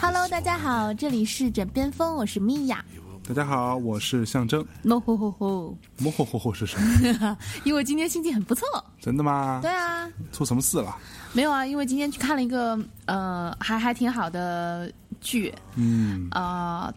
Hello，大家好，这里是枕边风，我是米娅。大家好，我是象征。no 吼吼吼，模糊糊糊是什么？因为今天心情很不错。真的吗？对啊，出什么事了？没有啊，因为今天去看了一个呃，还还挺好的剧，嗯，啊、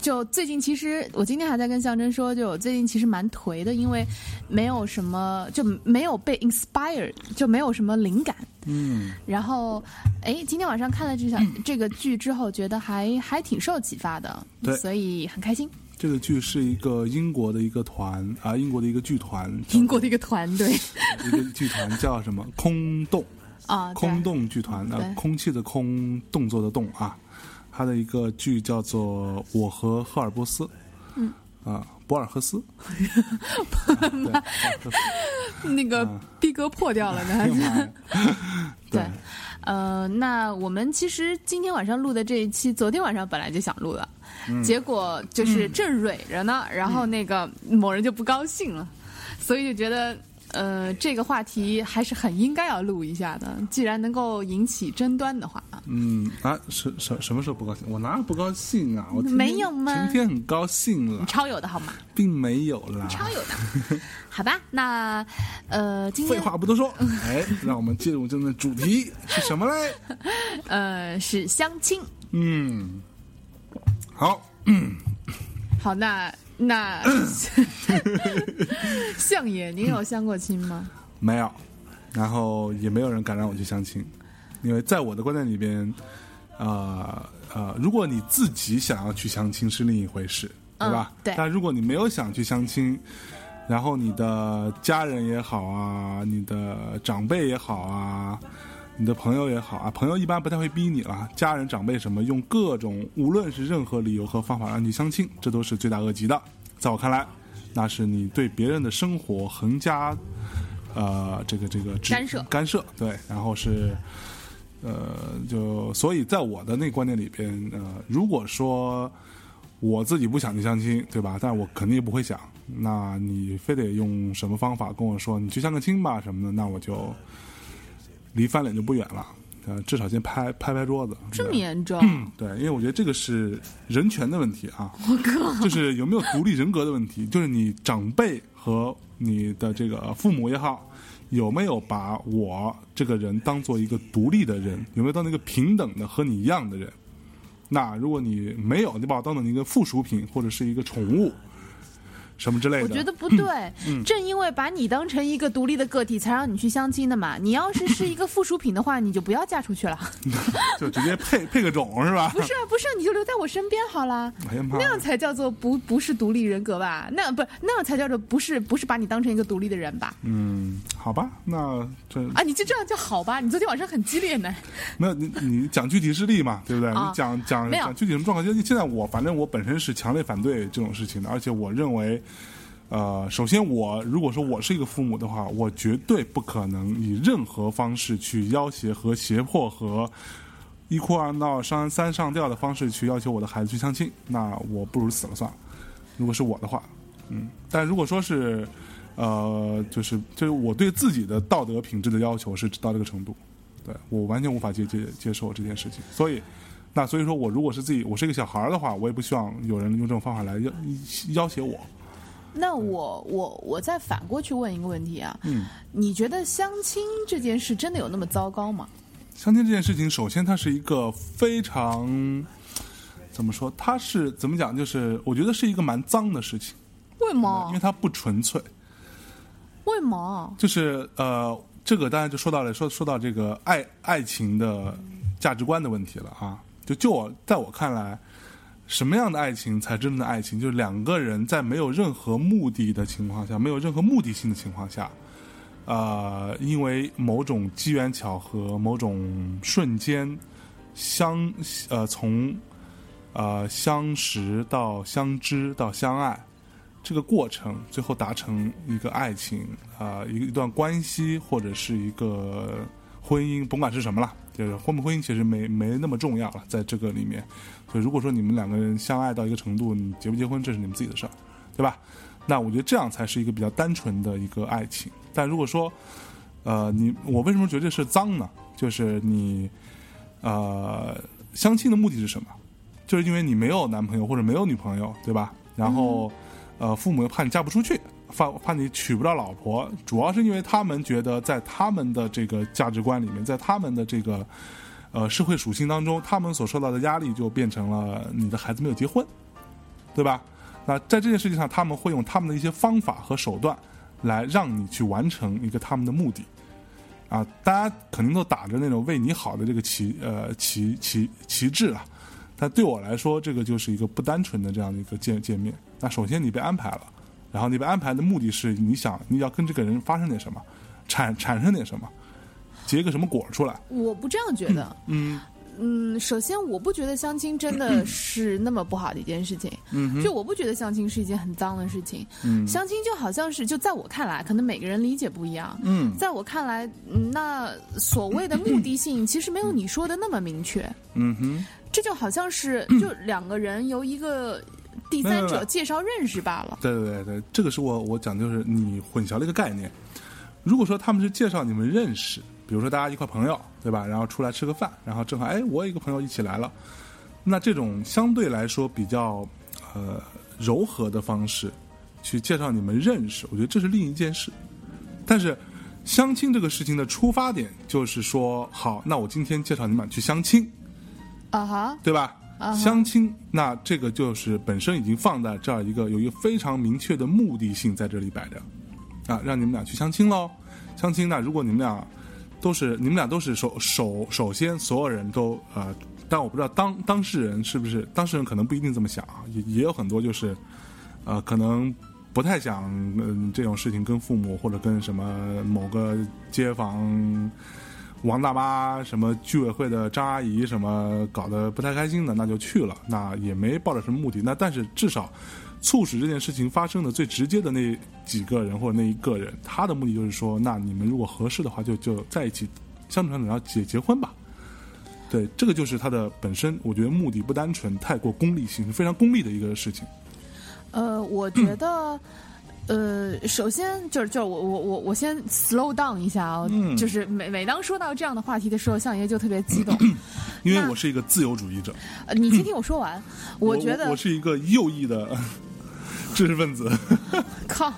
就最近其实我今天还在跟象征说，就我最近其实蛮颓的，因为没有什么就没有被 inspired，就没有什么灵感。嗯，然后，哎，今天晚上看了这场、这个剧之后，觉得还还挺受启发的，对所以很开心。这个剧是一个英国的一个团啊，英国的一个剧团，英国的一个团队 一个剧团叫什么？空洞，啊，空洞剧团啊，空气的空，动作的动啊。它的一个剧叫做《我和赫尔波斯》。嗯。啊，博尔赫斯。那个逼格破掉了呢。哎呀妈呀 对，呃，那我们其实今天晚上录的这一期，昨天晚上本来就想录了，嗯结果就是正蕊着呢，然后那个某人就不高兴了，所以就觉得。呃，这个话题还是很应该要录一下的，既然能够引起争端的话，嗯啊，什什什么时候不高兴？我哪有不高兴啊？我没有吗今天很高兴了，超有的好吗？并没有啦。超有的，好吧？那呃，今天废话不多说，哎，让我们进入今天的主题是什么嘞？呃是相亲，嗯，好，嗯好，那那相爷，您有相过亲吗？没有，然后也没有人敢让我去相亲，因为在我的观念里边，呃呃，如果你自己想要去相亲是另一回事，对吧？嗯对但如果你没有想去相亲，然后你的家人也好啊，你的长辈也好啊。你的朋友也好啊，朋友一般不太会逼你了，家人长辈什么用各种无论是任何理由和方法让你相亲，这都是罪大恶极的。在我看来，那是你对别人的生活横加呃这个这个干涉干涉对，然后是呃就所以在我的那观念里边，呃，如果说我自己不想去相亲，对吧？但我肯定也不会想，那你非得用什么方法跟我说你去相个亲吧什么的，那我就离翻脸就不远了。呃，至少先拍拍拍桌子。这么严重？对，因为我觉得这个是人权的问题啊，我靠，就是有没有独立人格的问题，就是你长辈和你的这个父母也好，有没有把我这个人当做一个独立的人，有没有当做一个平等的和你一样的人？那如果你没有，你把我当成一个附属品或者是一个宠物，什么之类的，我觉得不对，嗯正因为把你当成一个独立的个体，才让你去相亲的嘛。你要是是一个附属品的话，你就不要嫁出去了。就直接配配个种是吧？不是啊，不是啊，你就留在我身边好了。那样才叫做不不是独立人格吧？那不那样才叫做不是不是把你当成一个独立的人吧？嗯，好吧，那这啊，你就这样就好吧？你昨天晚上很激烈呢。没有你，你讲具体事例嘛，对不对？啊你讲讲讲具体什么状况？就现在我反正我本身是强烈反对这种事情的，而且我认为，呃，首先我如果说我是一个父母的话，我绝对不可能以任何方式去要挟和胁迫和一哭二闹三三上吊的方式去要求我的孩子去相亲，那我不如死了算了。如果是我的话，嗯，但如果说是，呃，就是就是我对自己的道德品质的要求是到这个程度，对我完全无法接接接受这件事情，所以，那所以说我如果是自己，我是一个小孩儿的话，我也不希望有人用这种方法来要要挟我。那我我我再反过去问一个问题啊，嗯，你觉得相亲这件事真的有那么糟糕吗？相亲这件事情，首先它是一个非常怎么说？它是怎么讲？就是我觉得是一个蛮脏的事情，为毛因为？它不纯粹。为毛？就是呃，这个当然就说到了说说到这个爱爱情的价值观的问题了啊。就就我在我看来，什么样的爱情才真正的爱情？就是两个人在没有任何目的的情况下，没有任何目的性的情况下，呃，因为某种机缘巧合、某种瞬间相呃从呃相识到相知到相爱，这个过程最后达成一个爱情啊、一一段关系或者是一个婚姻，甭管是什么了，就是婚不婚姻其实没没那么重要了，在这个里面。所以如果说你们两个人相爱到一个程度，你结不结婚这是你们自己的事儿，对吧？那我觉得这样才是一个比较单纯的一个爱情。但如果说，呃，你我为什么觉得这是脏呢？就是你，呃，相亲的目的是什么？就是因为你没有男朋友或者没有女朋友，对吧？然后，呃，父母又怕你嫁不出去，怕怕你娶不到老婆，主要是因为他们觉得在他们的这个价值观里面，在他们的这个呃社会属性当中，他们所受到的压力就变成了你的孩子没有结婚，对吧？那在这件事情上，他们会用他们的一些方法和手段来让你去完成一个他们的目的。啊，大家肯定都打着那种为你好的这个旗呃旗旗旗帜啊，但对我来说，这个就是一个不单纯的这样的一个见见面。那首先你被安排了，然后你被安排的目的是你想你要跟这个人发生点什么，产产生点什么，结个什么果出来。我不这样觉得。嗯嗯，首先我不觉得相亲真的是那么不好的一件事情，嗯就我不觉得相亲是一件很脏的事情。嗯相亲就好像是，就在我看来，可能每个人理解不一样。嗯在我看来，嗯那所谓的目的性其实没有你说的那么明确。嗯哼这就好像是就两个人由一个第三者介绍认识罢了。对对对对，这个是我我讲就是你混淆了一个概念。如果说他们是介绍你们认识，比如说大家一块朋友，对吧？然后出来吃个饭，然后正好哎，我有一个朋友一起来了，那这种相对来说比较呃柔和的方式去介绍你们认识，我觉得这是另一件事。但是相亲这个事情的出发点就是说，好，那我今天介绍你们俩去相亲，啊哈，对吧？相亲，那这个就是本身已经放在这儿一个有一个非常明确的目的性在这里摆着，啊，让你们俩去相亲喽。相亲呢，如果你们俩都是你们俩都是首首首先所有人都呃，但我不知道当当事人是不是当事人可能不一定这么想啊，也也有很多就是呃可能不太想嗯、这种事情跟父母或者跟什么某个街坊王大妈、什么居委会的张阿姨什么搞得不太开心的，那就去了，那也没抱着什么目的。那但是至少促使这件事情发生的最直接的那几个人或者那一个人，他的目的就是说，那你们如果合适的话，就就在一起相处相处，然后结结婚吧。对，这个就是他的本身，我觉得目的不单纯，太过功利性，非常功利的一个事情。呃，我觉得。呃，首先就是就是我我我我先 slow down 一下啊、嗯就是每每当说到这样的话题的时候，相爷就特别激动。因为我是一个自由主义者，呃你先 听我说完，我觉得我是一个右翼的 知识分子。靠，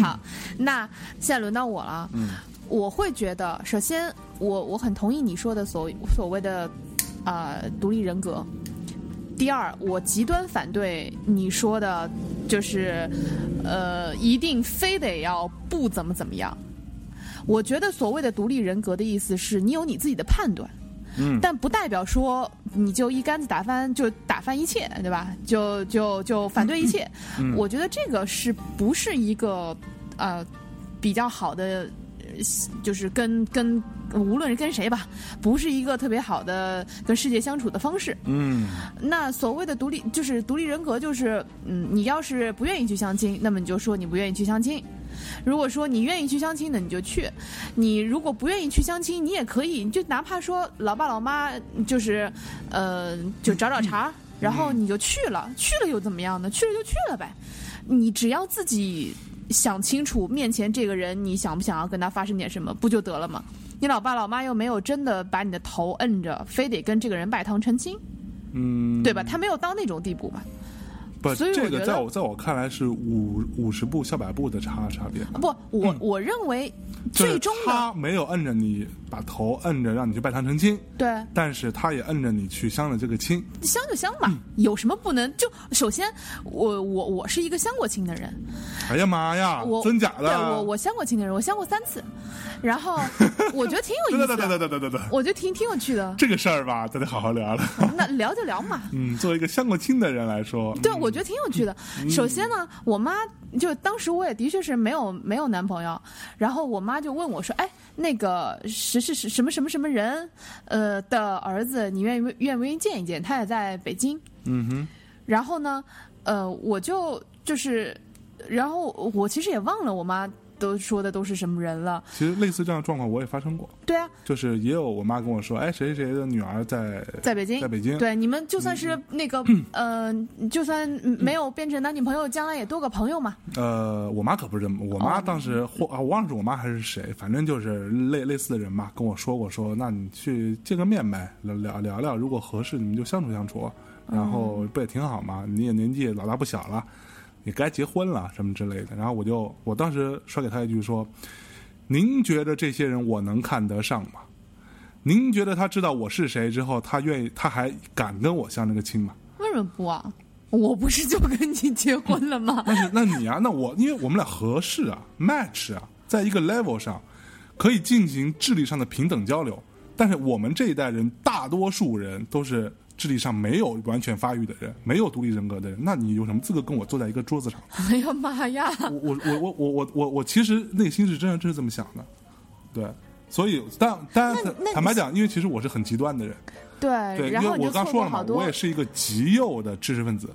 好，那现在轮到我了。嗯，我会觉得，首先，我我很同意你说的所所谓的啊、呃独立人格。第二，我极端反对你说的，就是呃，一定非得要不怎么怎么样。我觉得所谓的独立人格的意思是你有你自己的判断，嗯但不代表说你就一竿子打翻就打翻一切，对吧？就就就反对一切。嗯我觉得这个是不是一个呃比较好的，呃就是跟跟无论是跟谁吧，不是一个特别好的跟世界相处的方式。嗯那所谓的独立，就是独立人格，就是嗯，你要是不愿意去相亲，那么你就说你不愿意去相亲。如果说你愿意去相亲的，你就去；你如果不愿意去相亲，你也可以，你就哪怕说老爸老妈就是，呃，就找找茬，然后你就去了，去了又怎么样呢？去了就去了呗，你只要自己想清楚面前这个人，你想不想要跟他发生点什么，不就得了吗？你老爸老妈又没有真的把你的头摁着，非得跟这个人拜堂成亲，嗯，对吧？他没有到那种地步嘛。不，这个在我在我看来是五五十步笑百步的差差别。不，我、我认为最终的他没有摁着你把头摁着让你去拜堂成亲，对但是他也摁着你去相了这个亲。相就相嘛，有什么不能？就首先，我我我是一个相过亲的人，哎呀妈呀我，真假的？对我我相过亲的人，我相过三次，然后 我觉得挺有意对对对思的，对对对对对，我觉得挺挺有趣的。这个事儿吧，咱得好好聊聊。那聊就聊嘛，嗯，作为一个相过亲的人来说，对，我觉得挺有趣的。首先呢，我妈就当时我也的确是没有没有男朋友，然后我妈就问我说：“哎，那个是是是什么什么什么人，呃的儿子，你愿意愿不愿意见一见？他也在北京。”嗯哼，然后呢，呃，我就就是然后我其实也忘了我妈都说的都是什么人了。其实类似这样的状况我也发生过，对啊，就是也有我妈跟我说，哎，谁谁谁的女儿在在北京，在北京，对你们就算是那个，呃，就算没有变成男女朋友，将来也多个朋友嘛。呃，我妈可不是这么，我妈哦当时或啊，我忘了是我妈还是谁，反正就是类类似的人嘛，跟我说过说，那你去见个面呗，聊聊聊聊，如果合适，你们就相处相处，然后不也挺好嘛？你也年纪老大不小了，也该结婚了什么之类的。然后我就我当时甩给他一句说，您觉得这些人我能看得上吗？您觉得他知道我是谁之后，他愿意，他还敢跟我相这个亲吗？为什么不啊？我不是就跟你结婚了吗？那是那你啊，那我因为我们俩合适啊，match 啊，在一个 level 上可以进行智力上的平等交流。但是我们这一代人，大多数人都是智力上没有完全发育的人，没有独立人格的人，那你有什么资格跟我坐在一个桌子上？哎呀妈呀！我我我我我我我其实内心是真真这么想的，对，所以但但坦白讲，因为其实我是很极端的人，对对，因为我刚说了嘛，我也是一个极右的知识分子，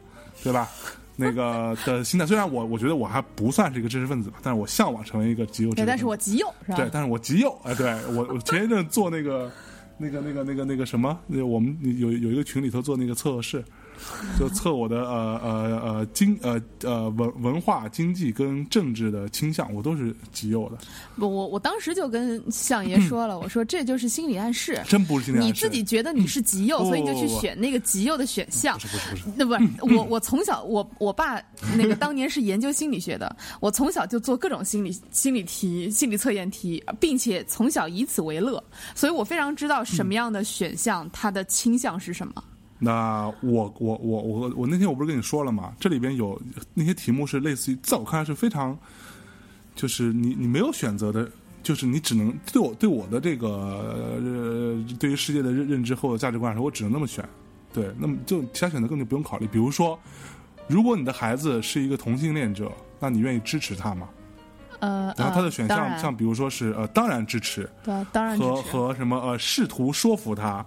对吧？那个 的心态，虽然我我觉得我还不算是一个知识分子吧，但是我向往成为一个极右，对，但是我极右，对，但是我极右，哎，对我我前一阵做那个。那个那个那个那个什么，那我们有有一个群里头做那个测试，就测我的呃呃呃经呃呃文文化、经济跟政治的倾向，我都是极右的，不，我我当时就跟相爷说了，我说这就是心理暗示。真不是心理暗示你自己觉得你是极右，所以你就去选那个极右的选项不。是不是不是，那不是我，我从小我我爸那个当年是研究心理学的，我从小就做各种心理心理题、心理测验题，并且从小以此为乐，所以我非常知道什么样的选项它的倾向是什么。那我我我我我那天我不是跟你说了吗？这里边有那些题目是类似于，在我看来是非常，就是你你没有选择的，就是你只能对我对我的这个呃对于世界的认认知和我的价值观来说，我只能那么选。对，那么就其他选择根本就不用考虑。比如说，如果你的孩子是一个同性恋者，那你愿意支持他吗？呃，然后他的呃选项像比如说是呃，当然支持，对，当然支和。和什么呃，试图说服他，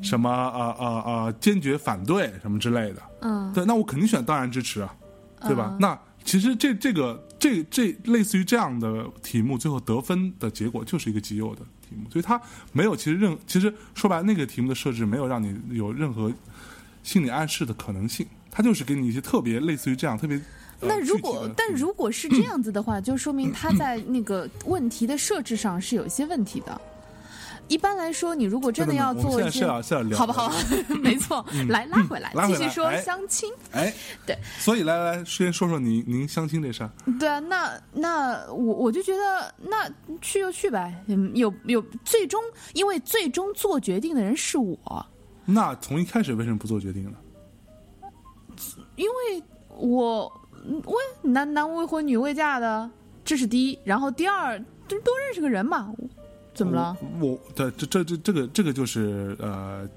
什么呃呃呃，坚决反对什么之类的。嗯，对，那我肯定选当然支持啊，对吧？嗯那其实这这个这这类似于这样的题目，最后得分的结果就是一个极右的题目，所以它没有其实任其实说白了那个题目的设置没有让你有任何心理暗示的可能性，它就是给你一些特别类似于这样特别。呃那如果但如果是这样子的话，就说明他在那个问题的设置上是有一些问题的。一般来说，你如果真的要做一些好不，好，没错，来拉回来，继续说哎相亲。哎，对，所以来来来，先说说您您相亲这事儿。对啊，那那我我就觉得，那去就去呗。嗯，有有最终，因为最终做决定的人是我，那从一开始为什么不做决定呢？因为我嗯未男男未婚女未嫁的，这是第一。然后第二，就多认识个人嘛。怎么了？我我的这这这这个这个就是呃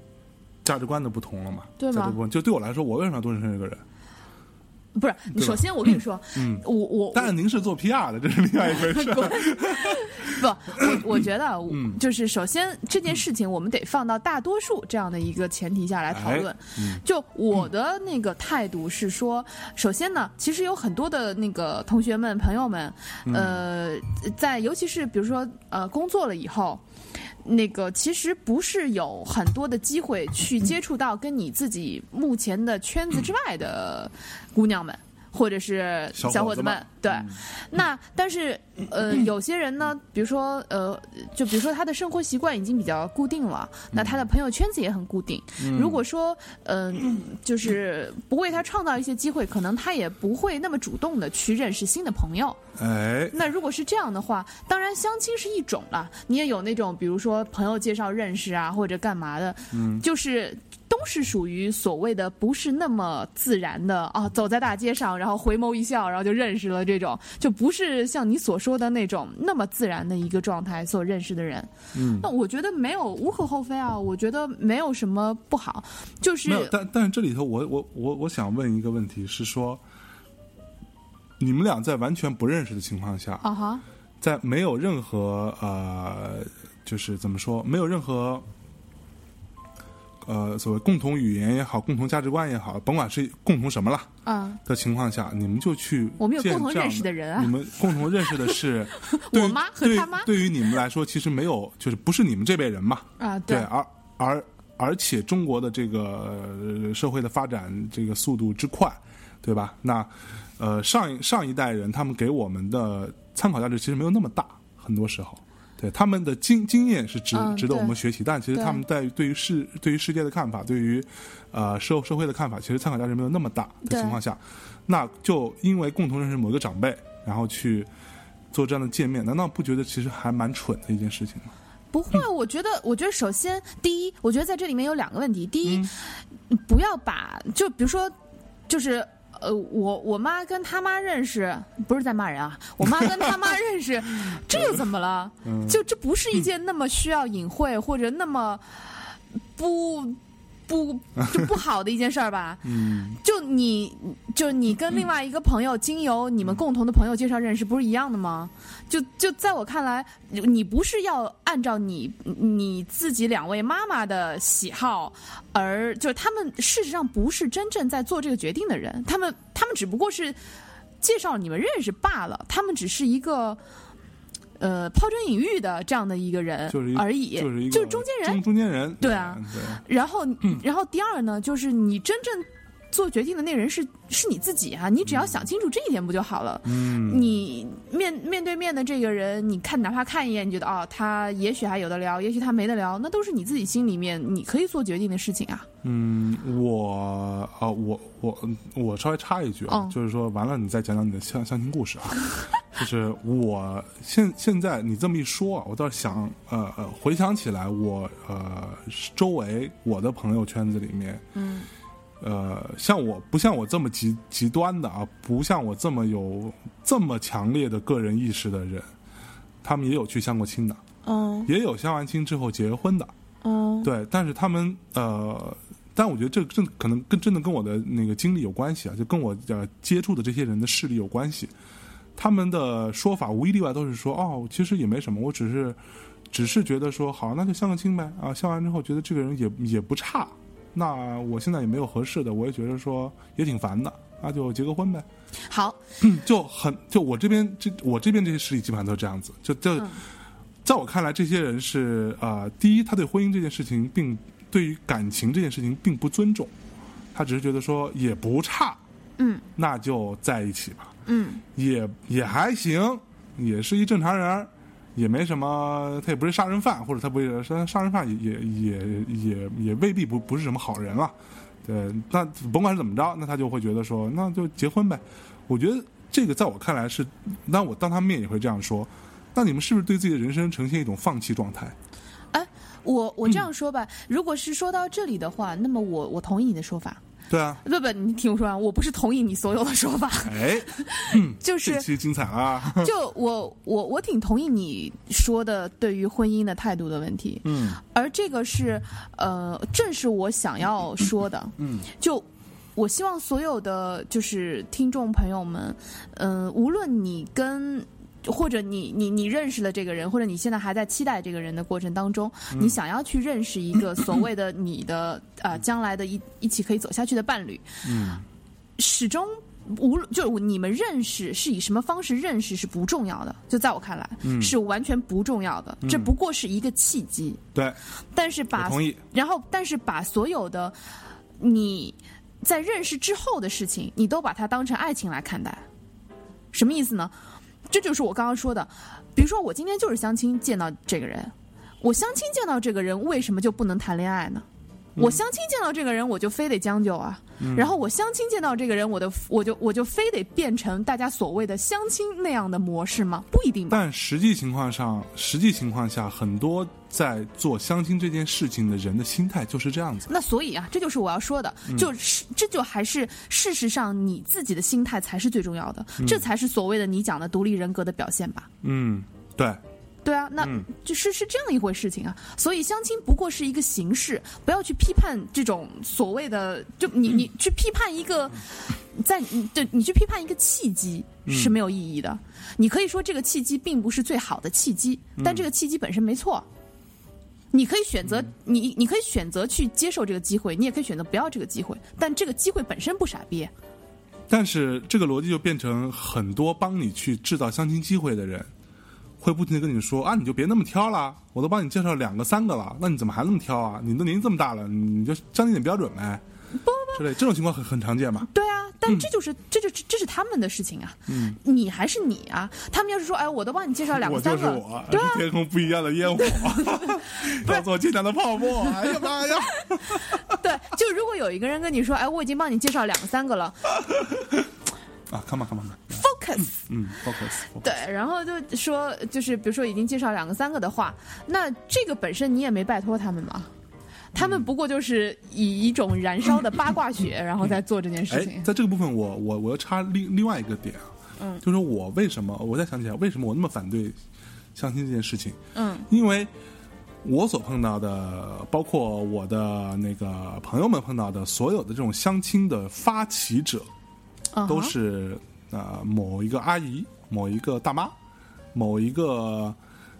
价值观的不同了嘛？价值观就对我来说，我为什么要多认识这个人？不是，首先我跟你说，嗯，我我当然您是做 PR 的，这是另外一回事。不，我我 觉得，嗯就是首先这件事情，我们得放到大多数这样的一个前提下来讨论。哎嗯就我的那个态度是说，首先呢，其实有很多的那个同学们、朋友们，嗯呃，在尤其是比如说呃工作了以后。那个其实不是有很多的机会去接触到跟你自己目前的圈子之外的姑娘们，或者是小伙子们对。嗯那但是呃，有些人呢，比如说呃，就比如说他的生活习惯已经比较固定了，那他的朋友圈子也很固定。如果说嗯、就是不为他创造一些机会，可能他也不会那么主动的去认识新的朋友。哎，那如果是这样的话，当然相亲是一种了，你也有那种比如说朋友介绍认识啊，或者干嘛的，嗯，就是。都是属于所谓的不是那么自然的啊，走在大街上，然后回眸一笑，然后就认识了这种，就不是像你所说的那种那么自然的一个状态所认识的人。嗯，那我觉得没有无可厚非啊，我觉得没有什么不好，就是，但但是这里头我我我我想问一个问题是说，你们俩在完全不认识的情况下，啊哈，在没有任何呃，就是怎么说，没有任何呃所谓共同语言也好，共同价值观也好，甭管是共同什么了啊，的情况下，你们就去我们有共同认识的人啊。你们共同认识的是我妈和他妈？对于你们来说，其实没有，就是不是你们这辈人嘛，啊，对，而而而且中国的这个、呃社会的发展这个速度之快，对吧？那呃上一上一代人他们给我们的参考价值其实没有那么大，很多时候。对他们的经经验是值、嗯值得我们学习，但其实他们在对于世对于世界的看法，对于呃社社会的看法，其实参考价值没有那么大的情况下，那就因为共同认识某一个长辈，然后去做这样的见面，难道不觉得其实还蛮蠢的一件事情吗？不会，我觉得，我觉得首先第一，我觉得在这里面有两个问题。第一，嗯不要把就比如说，就是呃，我我妈跟他妈认识，不是在骂人啊，我妈跟他妈认识，这又怎么了？嗯就这不是一件那么需要隐晦或者那么不不就不好的一件事儿吧？嗯，就你就你跟另外一个朋友经由你们共同的朋友介绍认识，不是一样的吗？就就在我看来，你不是要按照你你自己两位妈妈的喜好，而就是他们事实上不是真正在做这个决定的人，他们他们只不过是介绍你们认识罢了，他们只是一个。呃，抛砖引玉的这样的一个人而已，就是一个就是中间人。中，中间人，对啊。对，然后，然后第二呢，就是你真正做决定的那人是是你自己啊，你只要想清楚这一点不就好了？嗯，你面面对面的这个人，你看哪怕看一眼，你觉得哦，他也许还有的聊，也许他没得聊，那都是你自己心里面你可以做决定的事情啊。嗯，我啊、我我我稍微插一句啊，嗯就是说完了，你再讲讲你的相相亲故事啊。就是我现现在你这么一说啊，我倒是想呃呃回想起来我，呃周围我的朋友圈子里面，嗯呃像我不像我这么极极端的啊，不像我这么有这么强烈的个人意识的人，他们也有去相过亲的，嗯也有相完亲之后结婚的，嗯对，但是他们呃，但我觉得这这可能跟真的跟我的那个经历有关系啊，就跟我呃接触的这些人的势力有关系。他们的说法无一例外都是说，哦，其实也没什么，我只是只是觉得说，好，那就相个亲呗啊，相完之后觉得这个人也也不差，那我现在也没有合适的，我也觉得说也挺烦的，那就结个婚呗。好，就很就我这边这我这边这些实力基本上都是这样子，就就、嗯。在我看来，这些人是呃，第一，他对婚姻这件事情并对于感情这件事情并不尊重，他只是觉得说也不差，嗯。那就在一起吧，嗯。也也还行，也是一正常人儿，也没什么，他也不是杀人犯，或者他不是杀杀人犯也也也也也未必不不是什么好人了。对，那甭管是怎么着，那他就会觉得说，那就结婚呗。我觉得这个在我看来是，那我当他面也会这样说。那你们是不是对自己的人生呈现一种放弃状态？哎，我我这样说吧，如果是说到这里的话，那么我我同意你的说法。对啊，不不，你听我说完，我不是同意你所有的说法，哎，就是这期精彩了。就我我我挺同意你说的对于婚姻的态度的问题，嗯而这个是呃，正是我想要说的。嗯就我希望所有的就是听众朋友们，嗯、无论你跟。或者你你你认识了这个人，或者你现在还在期待这个人的过程当中，你想要去认识一个 所谓的你的呃将来的一一起可以走下去的伴侣，嗯始终无论就是你们认识是以什么方式认识是不重要的，就在我看来、嗯是完全不重要的，这不过是一个契机。对，但是把同意。然后但是把所有的你在认识之后的事情，你都把它当成爱情来看待，什么意思呢？这就是我刚刚说的，比如说我今天就是相亲见到这个人，我相亲见到这个人，为什么就不能谈恋爱呢？我相亲见到这个人，我就非得将就啊。然后我相亲见到这个人，我的我就我就非得变成大家所谓的相亲那样的模式吗？不一定吧。但实际情况上，实际情况下，很多在做相亲这件事情的人的心态就是这样子。那所以啊，这就是我要说的，就是这就还是事实上你自己的心态才是最重要的，这才是所谓的你讲的独立人格的表现吧。嗯，对，对啊，那嗯就是是这样一回事情啊。所以相亲不过是一个形式，不要去批判这种所谓的，就你你去批判一个，在你对你去批判一个契机是没有意义的。你可以说这个契机并不是最好的契机，但这个契机本身没错。你可以选择你，你可以选择去接受这个机会，你也可以选择不要这个机会。但这个机会本身不傻逼，但是这个逻辑就变成很多帮你去制造相亲机会的人，会不停的跟你说啊，你就别那么挑了，我都帮你介绍两个三个了，那你怎么还那么挑啊？你都年纪这么大了，你就降低点标准呗。不之类，这种情况很很常见嘛。对啊，但这就是、这就这是他们的事情啊。嗯，你还是你啊。他们要是说，哎，我都帮你介绍两个三个，就是我，对啊是天空不一样的烟火，要做尽量的泡沫。哎呀妈呀！对，就如果有一个人跟你说，哎，我已经帮你介绍两个三个了啊，come on come on，，focus。嗯，focus，对，然后就说，就是比如说已经介绍两个三个的话，那这个本身你也没拜托他们嘛，他们不过就是以一种燃烧的八卦血，然后在做这件事哎情，。在这个部分我，我我要插另另外一个点啊，嗯就是说我为什么我再想起来，为什么我那么反对相亲这件事情？嗯因为我所碰到的，包括我的那个朋友们碰到的所有的这种相亲的发起者，都是呃某一个阿姨、某一个大妈、某一个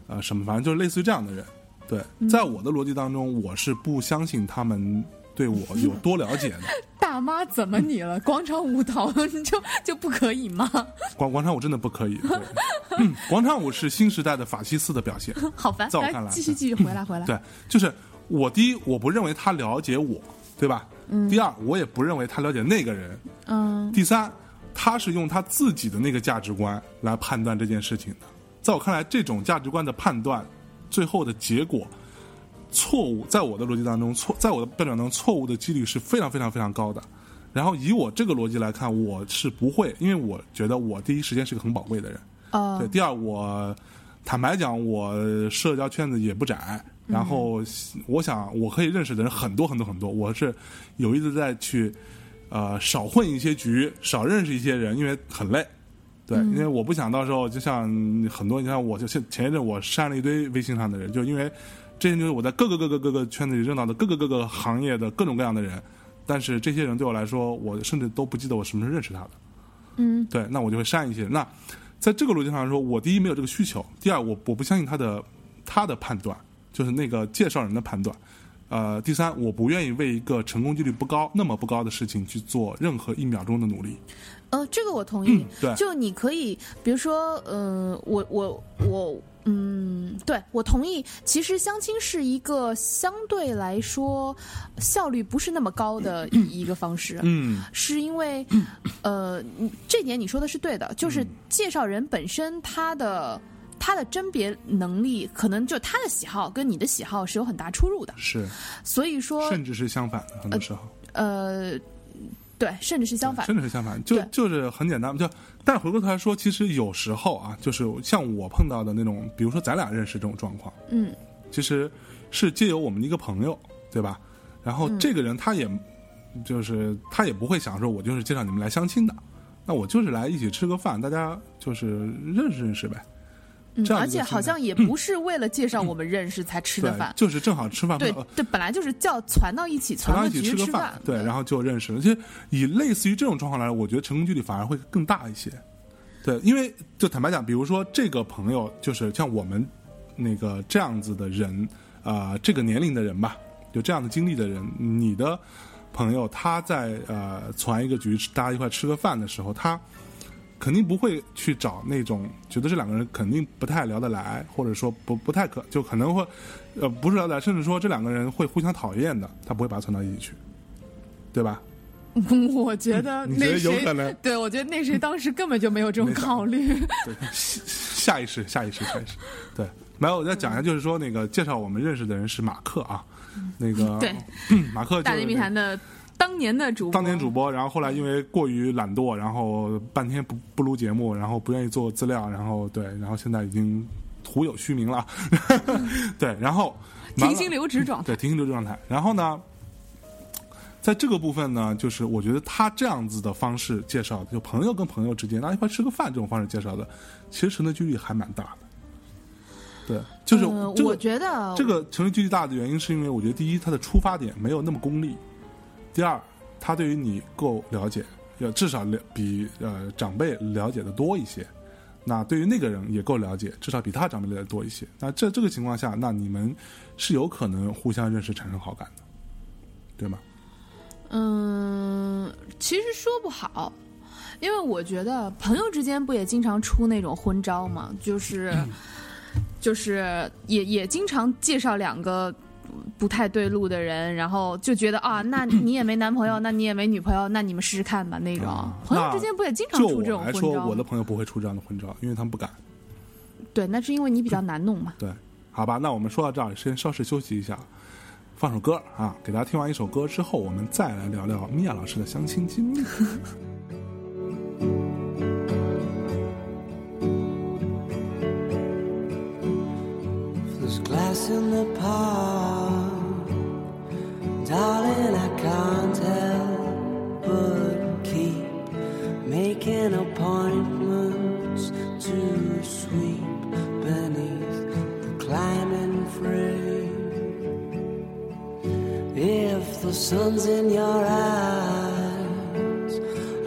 呃什么，反正就是类似于这样的人。对，嗯在我的逻辑当中，我是不相信他们对我有多了解的。大妈怎么你了？广场舞蹈 就就不可以吗？广广场舞真的不可以。嗯，广场舞是新时代的法西斯的表现。好烦！在我看来继续继续回来回来。对，就是我第一，我不认为他了解我，对吧？第二，我也不认为他了解那个人。嗯第三，他是用他自己的那个价值观来判断这件事情的。在我看来，这种价值观的判断，最后的结果错误，在我的逻辑当中错，在我的标准当中错误的几率是非常非常非常高的。然后以我这个逻辑来看，我是不会，因为我觉得我第一时间是个很宝贵的人。呃对，第二，我坦白讲，我社交圈子也不窄，然后我想我可以认识的人很多很多很多，我是有意的在去呃少混一些局，少认识一些人，因为很累。对，因为我不想到时候就像很多，你看我就前前一阵我删了一堆微信上的人，就因为这些就是我在各个各个各个圈子里认到的各个各个行业的各种各样的人，但是这些人对我来说，我甚至都不记得我什么时候认识他的。嗯对，那我就会删一些。那在这个逻辑上来说，我第一没有这个需求，第二我我不相信他的他的判断，就是那个介绍人的判断。呃，第三，我不愿意为一个成功几率不高、那么不高的事情去做任何一秒钟的努力。呃，这个我同意。对就你可以，比如说，呃，我我我，嗯，对我同意。其实相亲是一个相对来说效率不是那么高的一 一个方式。嗯，是因为，呃，这点你说的是对的，就是嗯介绍人本身他的他的甄别能力，可能就他的喜好跟你的喜好是有很大出入的，是，所以说，甚至是相反的，很多时候。呃，对，甚至是相反。甚至是相反，就就是很简单，就但回过头来说，其实有时候啊，就是像我碰到的那种，比如说咱俩认识这种状况，嗯其实是借由我们的一个朋友，对吧？然后嗯这个人他也，就是他也不会想说，我就是介绍你们来相亲的，那我就是来一起吃个饭，大家就是认识认识呗。嗯，这样而且好像也不是为了介绍我们认识才吃的饭，，就是正好吃饭，对本来就是叫攒到一起，攒到一起吃吃个饭，对，然后就认识了。其实以类似于这种状况来说，我觉得成功几率反而会更大一些。对，因为就坦白讲，比如说这个朋友，就是像我们那个这样子的人，啊、这个年龄的人吧，有这样的经历的人，你的朋友他在呃攒一个局，大家一块吃个饭的时候，他肯定不会去找那种觉得这两个人肯定不太聊得来，或者说不不太可，就可能会呃不是聊得来，甚至说这两个人会互相讨厌的，他不会把他存到一起去，对吧？我觉得那谁有可能？对我觉得那谁当时根本就没有这种考虑。对，下意识，下意识，下意识。对，没有，我再讲一下，就是说那个介绍我们认识的人是马克啊，那个对 马克大内就是那密谈的当年的主播，当年主播，然后后来因为过于懒惰，然后半天不不录节目，然后不愿意做资料，然后对，然后现在已经徒有虚名了，对，然后 停薪留职状态。对，停薪留职状态。然后呢，在这个部分呢，就是我觉得他这样子的方式介绍，就朋友跟朋友之间，大家一块吃个饭这种方式介绍的，其实成的几率还蛮大的。对，就是呃这个、我觉得这个成的几率大的原因，是因为我觉得第一，他的出发点没有那么功利；第二，他对于你够了解，要至少了比呃长辈了解的多一些。那对于那个人也够了解，至少比他长辈了解多一些。那这这个情况下，那你们是有可能互相认识、产生好感的，对吗？嗯，其实说不好，因为我觉得朋友之间不也经常出那种昏招嘛，就是、就是也也经常介绍两个。不太对路的人，然后就觉得啊，那你也没男朋友，那你也没女朋友，那你们试试看吧。那种、啊朋友之间不也经常出这种昏招吗？我的朋友不会出这样的婚招，因为他们不敢。对，那是因为你比较难弄嘛。对，好吧，那我们说到这儿，先稍事休息一下，放首歌啊，给大家听完一首歌之后，我们再来聊聊米娅老师的相亲经历。There's glass in the park. Darling, I can't help but keep making appointments to sweep beneath the climbing frame. If the sun's in your eyes,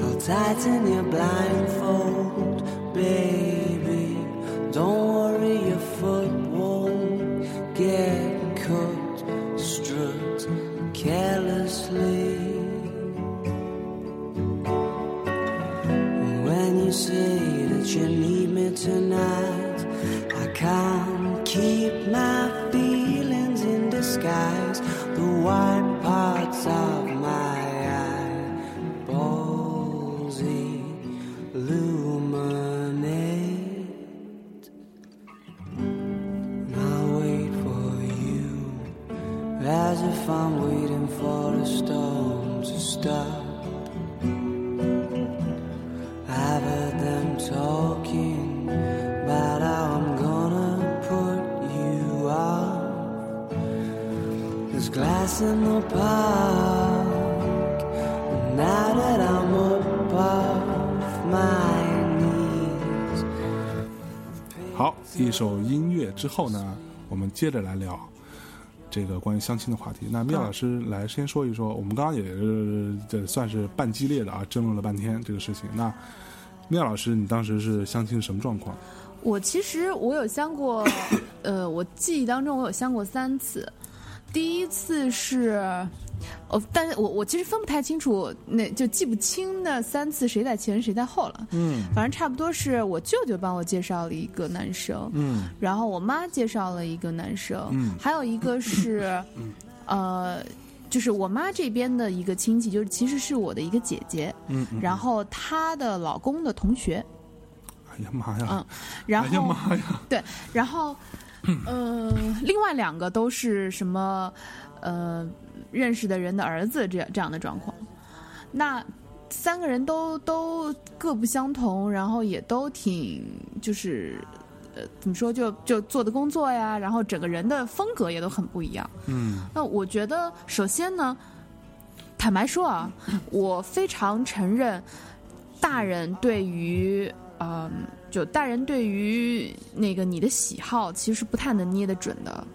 I'll tighten your blindfold, baby. Don't worry, carelessly. When you say that you need me tonight, I can't keep my feelings in disguise. The white parts of as if I'm waiting for a storm to stop. I've heard them talking about how I'm gonna put you off. There's glass in the park. and Now that I'm up off my knees. 好，一首音乐之后呢，我们接着来聊 这个关于相亲的话题。那妙老师来先说一说，我们刚刚也是这算是半激烈的啊，争论了半天这个事情。那妙老师，你当时是相亲什么状况？我其实我有相过，呃，我记忆当中我有相过三次。第一次是，哦，但是我我其实分不太清楚，那就记不清那三次谁在前谁在后了。嗯。反正差不多是我舅舅帮我介绍了一个男生，嗯。然后我妈介绍了一个男生，嗯。还有一个是，呃，就是我妈这边的一个亲戚，就是其实是我的一个姐姐，嗯嗯，然后她的老公的同学，哎呀妈呀。嗯，然哎呀后妈呀，对，然后，呃，另外两个都是什么，呃，认识的人的儿子这样这样的状况。那三个人都都各不相同，然后也都挺就是。呃，怎么说？就就做的工作呀，然后整个人的风格也都很不一样。嗯那我觉得，首先呢，坦白说啊，我非常承认，大人对于嗯、就大人对于那个你的喜好，其实不太能捏得准的。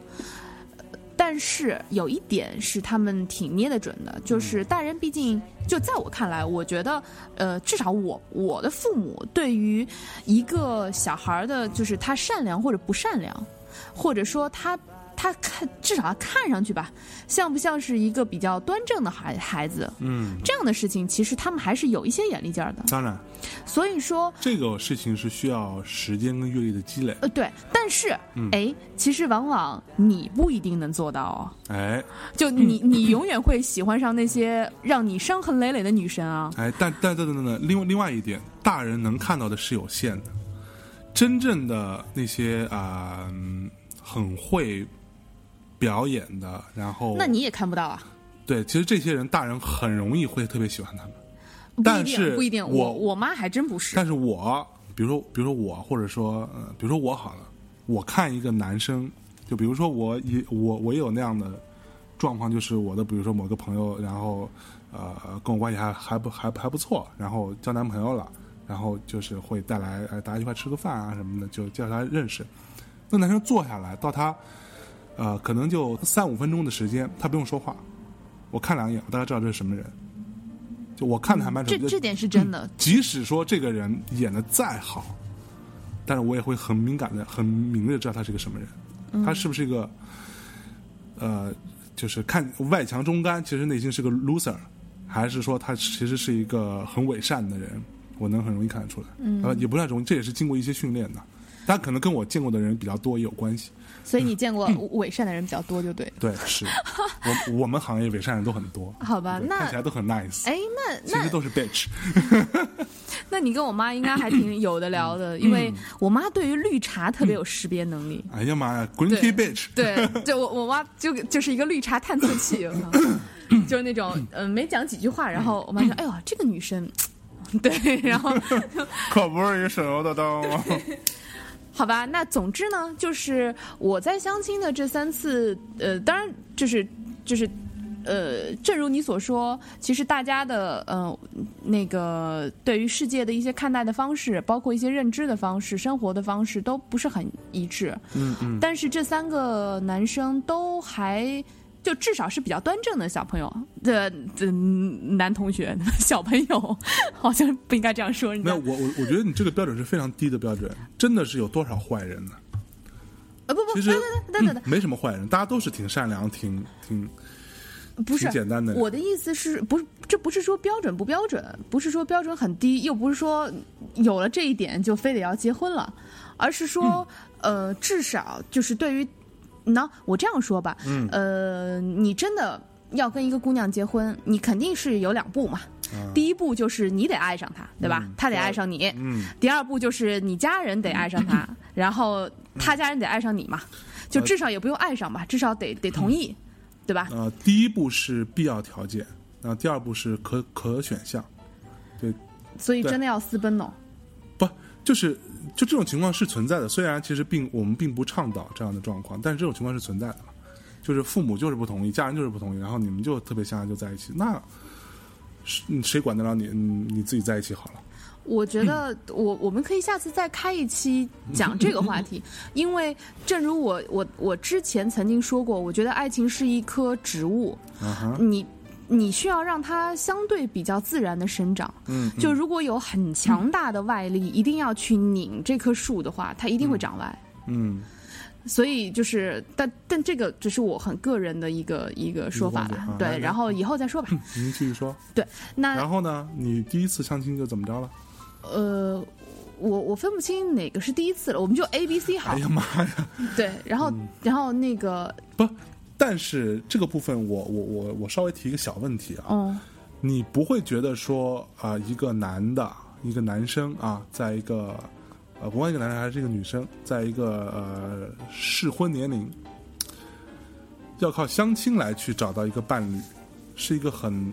但是有一点是他们挺捏得准的，就是大人毕竟就在我看来，我觉得，呃，至少我我的父母对于一个小孩儿的，就是他善良或者不善良，或者说他他看至少他看上去吧，像不像是一个比较端正的孩孩子，嗯，这样的事情，其实他们还是有一些眼力劲儿的。当然，所以说，这个事情是需要时间跟阅历的积累。呃，对，但是，哎，其实往往你不一定能做到哦。哎就你，你永远会喜欢上那些让你伤痕累累的女生啊。哎，但但等等等等，另外另外一点，大人能看到的是有限的，真正的那些啊、嗯很会表演的，然后那你也看不到啊？对，其实这些人大人很容易会特别喜欢他们，但是不一定。我我我妈还真不是。但是我，比如说，比如说我，或者说，呃，比如说我好了，我看一个男生，就比如说我也我我也有那样的状况，就是我的比如说某个朋友，然后呃跟我关系还还不还还不错，然后交男朋友了，然后就是会带来呃大家一块吃个饭啊什么的，就介绍他认识。那男生坐下来到他呃可能就三五分钟的时间，他不用说话，我看两眼，我大概知道这是什么人。就我看的还蛮准的，这这点是真的。即使说这个人演的再好，但是我也会很敏感的、很敏锐的知道他是个什么人，他是不是一个，呃，就是看外强中干，其实内心是个 loser，还是说他其实是一个很伪善的人，我能很容易看得出来。嗯，呃，也不太容易，这也是经过一些训练的，但可能跟我见过的人比较多也有关系。所以你见过伪善的人比较多，就对。对，是我我们行业伪善人都很多。好吧，那看起来都很 nice。哎，那那其实都是 bitch。那你跟我妈应该还挺有的聊的，因为我妈对于绿茶特别有识别能力。哎呀妈呀，green tea bitch。对，就我我妈就就是一个绿茶探测器，就是那种嗯没讲几句话，然后我妈说：“ 哎呦，这个女生。”对，然后可不是一省油的灯。好吧，那总之呢，就是我在相亲的这三次，呃，当然就是就是，呃，正如你所说，其实大家的呃那个对于世界的一些看待的方式，包括一些认知的方式、生活的方式，都不是很一致。嗯嗯。但是这三个男生都还。就至少是比较端正的小朋友的的男同学，小朋友好像不应该这样说。没有，我我我觉得你这个标准是非常低的标准，真的是有多少坏人呢？呃不不，其实等等等，没什么坏人，大家都是挺善良、挺挺不是简单的。我的意思是不是这不是说标准不标准，不是说标准很低，又不是说有了这一点就非得要结婚了，而是说呃，至少就是对于。那我这样说吧，嗯，呃，你真的要跟一个姑娘结婚，你肯定是有两步嘛。第一步就是你得爱上她，对吧？她得爱上你。嗯。第二步就是你家人得爱上她，然后他家人得爱上你嘛，就至少也不用爱上吧，至少得得同意，对吧？呃，第一步是必要条件，那第二步是可可选项，对。所以真的要私奔哦？不，就是。就这种情况是存在的，虽然其实并我们并不倡导这样的状况，但是这种情况是存在的就是父母就是不同意，家人就是不同意，然后你们就特别相爱就在一起，那谁谁管得了你？你自己在一起好了。我觉得我我们可以下次再开一期讲这个话题，因为正如我我我之前曾经说过，我觉得爱情是一棵植物，你。你需要让它相对比较自然的生长。嗯，就如果有很强大的外力，一定要去拧这棵树的话，它一定会长歪。嗯，所以就是，但但这个只是我很个人的一个一个说法了。对，然后以后再说吧。您继续说。对，那然后呢？你第一次相亲就怎么着了？呃，我我分不清哪个是第一次了，我们就 A、B、C 好。哎呀妈呀！对，然后然后那个不。但是这个部分，我我我我稍微提一个小问题啊。嗯。你不会觉得说啊，一个男的，一个男生啊，在一个呃，不管一个男生还是一个女生，在一个呃适婚年龄，要靠相亲来去找到一个伴侣，是一个很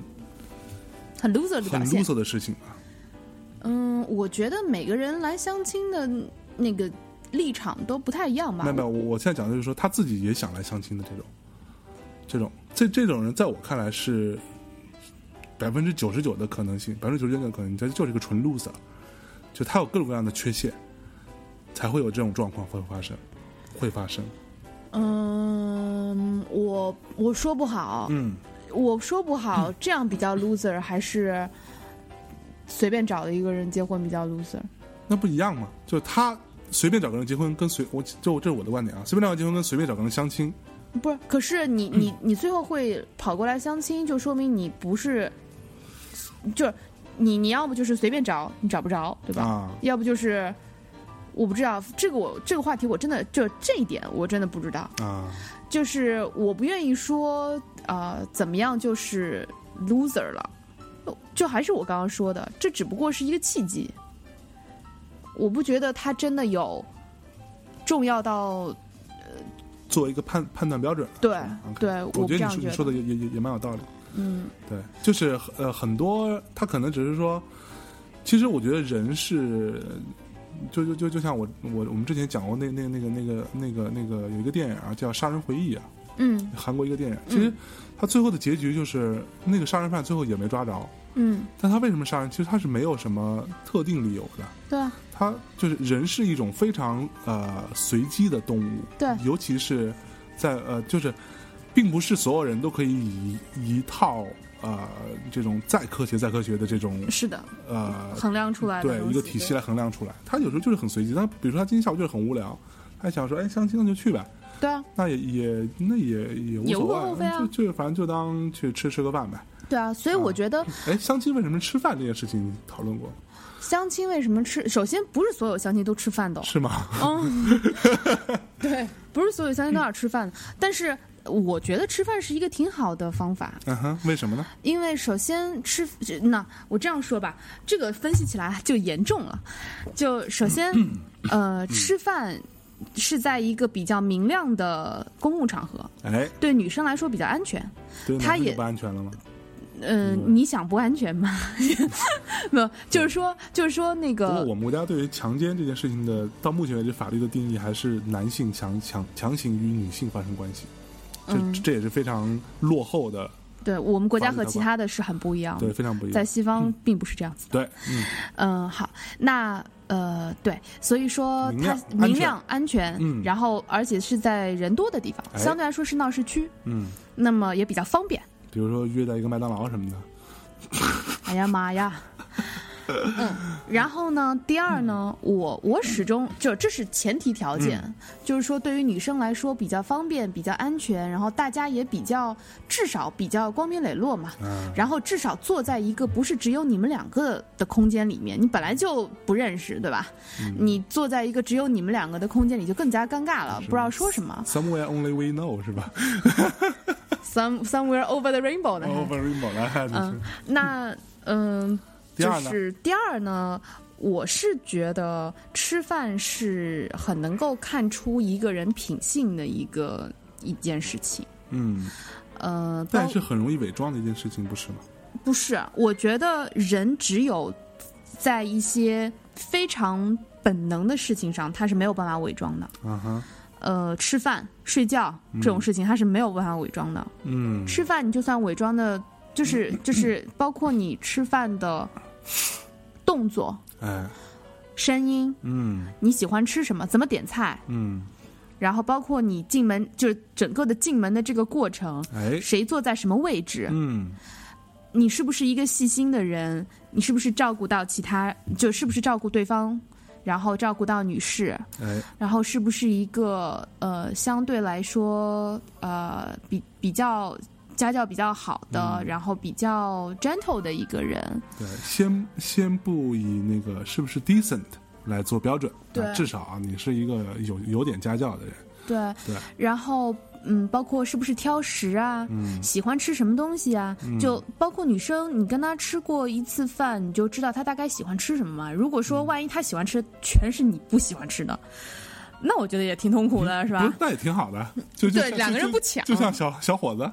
很 loser 的很 loser 的事情啊。嗯，我觉得每个人来相亲的那个立场都不太一样吧。没有没有，我我现在讲的就是说，他自己也想来相亲的这种。这种这这种人，在我看来是百分之九十九的可能性，百分之九十九的可能性，他就是一个纯 loser，就他有各种各样的缺陷，才会有这种状况会发生，会发生。嗯，我我说不好，嗯，我说不好，这样比较 loser，还是随便找的一个人结婚比较 loser？那不一样嘛？就他随便找个人结婚，跟随我就这是我的观点啊，随便找个结婚跟随便找个人相亲。不是，可是你你你最后会跑过来相亲，就说明你不是，就是你你要不就是随便找，你找不着，对吧？啊，要不就是我不知道这个我这个话题我真的就这一点我真的不知道。啊，就是我不愿意说啊怎么样就是 loser 了，就还是我刚刚说的，这只不过是一个契机，我不觉得他真的有重要到。作为一个判判断标准，对对，我觉得你说你说的也也也蛮有道理。嗯，对，就是呃很多他可能只是说，其实我觉得人是，就就就就像我我我们之前讲过那那那个那个那个那个有一个电影啊叫《杀人回忆》啊，嗯，韩国一个电影，其实他最后的结局就是那个杀人犯最后也没抓着，嗯，但他为什么杀人？其实他是没有什么特定理由的，对啊。他就是人是一种非常呃随机的动物，对，尤其是在呃就是，并不是所有人都可以以一套呃这种再科学再科学的这种是的，呃衡量出来的对一个体系来衡量出来。他有时候就是很随机，他比如说他今天下午就是很无聊，他想说哎相亲那就去呗，对啊，那也也那也也无所谓，啊就就反正就当去吃吃个饭呗。对啊，所以我觉得哎，相亲为什么吃饭这件事情你讨论过相亲为什么吃？首先不是所有相亲都吃饭的哦，是吗？嗯，对，不是所有相亲都要吃饭的，但是我觉得吃饭是一个挺好的方法，嗯哼，为什么呢？因为首先吃，那我这样说吧，这个分析起来就严重了。就首先，呃，吃饭是在一个比较明亮的公共场合，哎，对女生来说比较安全。对他也男生就不安全了吗？嗯、你想不安全吗？没有，就是说，就是说那不过个我们国家对于强奸这件事情的，到目前为止法律的定义还是男性强强强行与女性发生关系，这、嗯。这也是非常落后的，对我们国家和其他的是很不一样对，非常不一样。在西方并不是这样子。对，嗯，嗯，好，那呃，对，所以说它明亮安全。明亮、安全，嗯。然后而且是在人多的地方，哎。相对来说是闹市区，嗯，那么也比较方便。比如说约在一个麦当劳什么的，哎呀妈呀！嗯，然后呢，第二呢，我我始终就这是前提条件，嗯就是说对于女生来说比较方便、比较安全，然后大家也比较至少比较光明磊落嘛。嗯，然后至少坐在一个不是只有你们两个的空间里面，你本来就不认识，对吧？嗯你坐在一个只有你们两个的空间里，就更加尴尬了，不知道说什么。Somewhere only we know 是吧 Some somewhere over the rainbow 呢？还？Over rainbow 来，嗯，那嗯，第二呢就是第二呢，我是觉得吃饭是很能够看出一个人品性的一个一件事情。嗯，呃，但是很容易伪装的一件事情，不是吗？不是，我觉得人只有在一些非常本能的事情上，他是没有办法伪装的。啊哈，呃，吃饭、睡觉这种事情，他是没有办法伪装的。嗯，吃饭你就算伪装的，就是 就是包括你吃饭的动作、哎，声音，嗯。你喜欢吃什么，怎么点菜，嗯，然后包括你进门，就是整个的进门的这个过程，哎，谁坐在什么位置，嗯。你是不是一个细心的人，你是不是照顾到其他，就是不是照顾对方，然后照顾到女士，哎，然后是不是一个呃相对来说呃比比较家教比较好的，嗯。然后比较 gentle 的一个人，对，先先不以那个是不是 decent 来做标准，对。啊至少啊，你是一个有有点家教的人，对，对，然后嗯，包括是不是挑食啊，嗯。喜欢吃什么东西啊，就包括女生，你跟她吃过一次饭，你就知道她大概喜欢吃什么嘛。如果嗯。说万一她喜欢吃的全是你不喜欢吃的，那我觉得也挺痛苦的，是吧？那也挺好的，就就对两个人不抢就像小小伙子，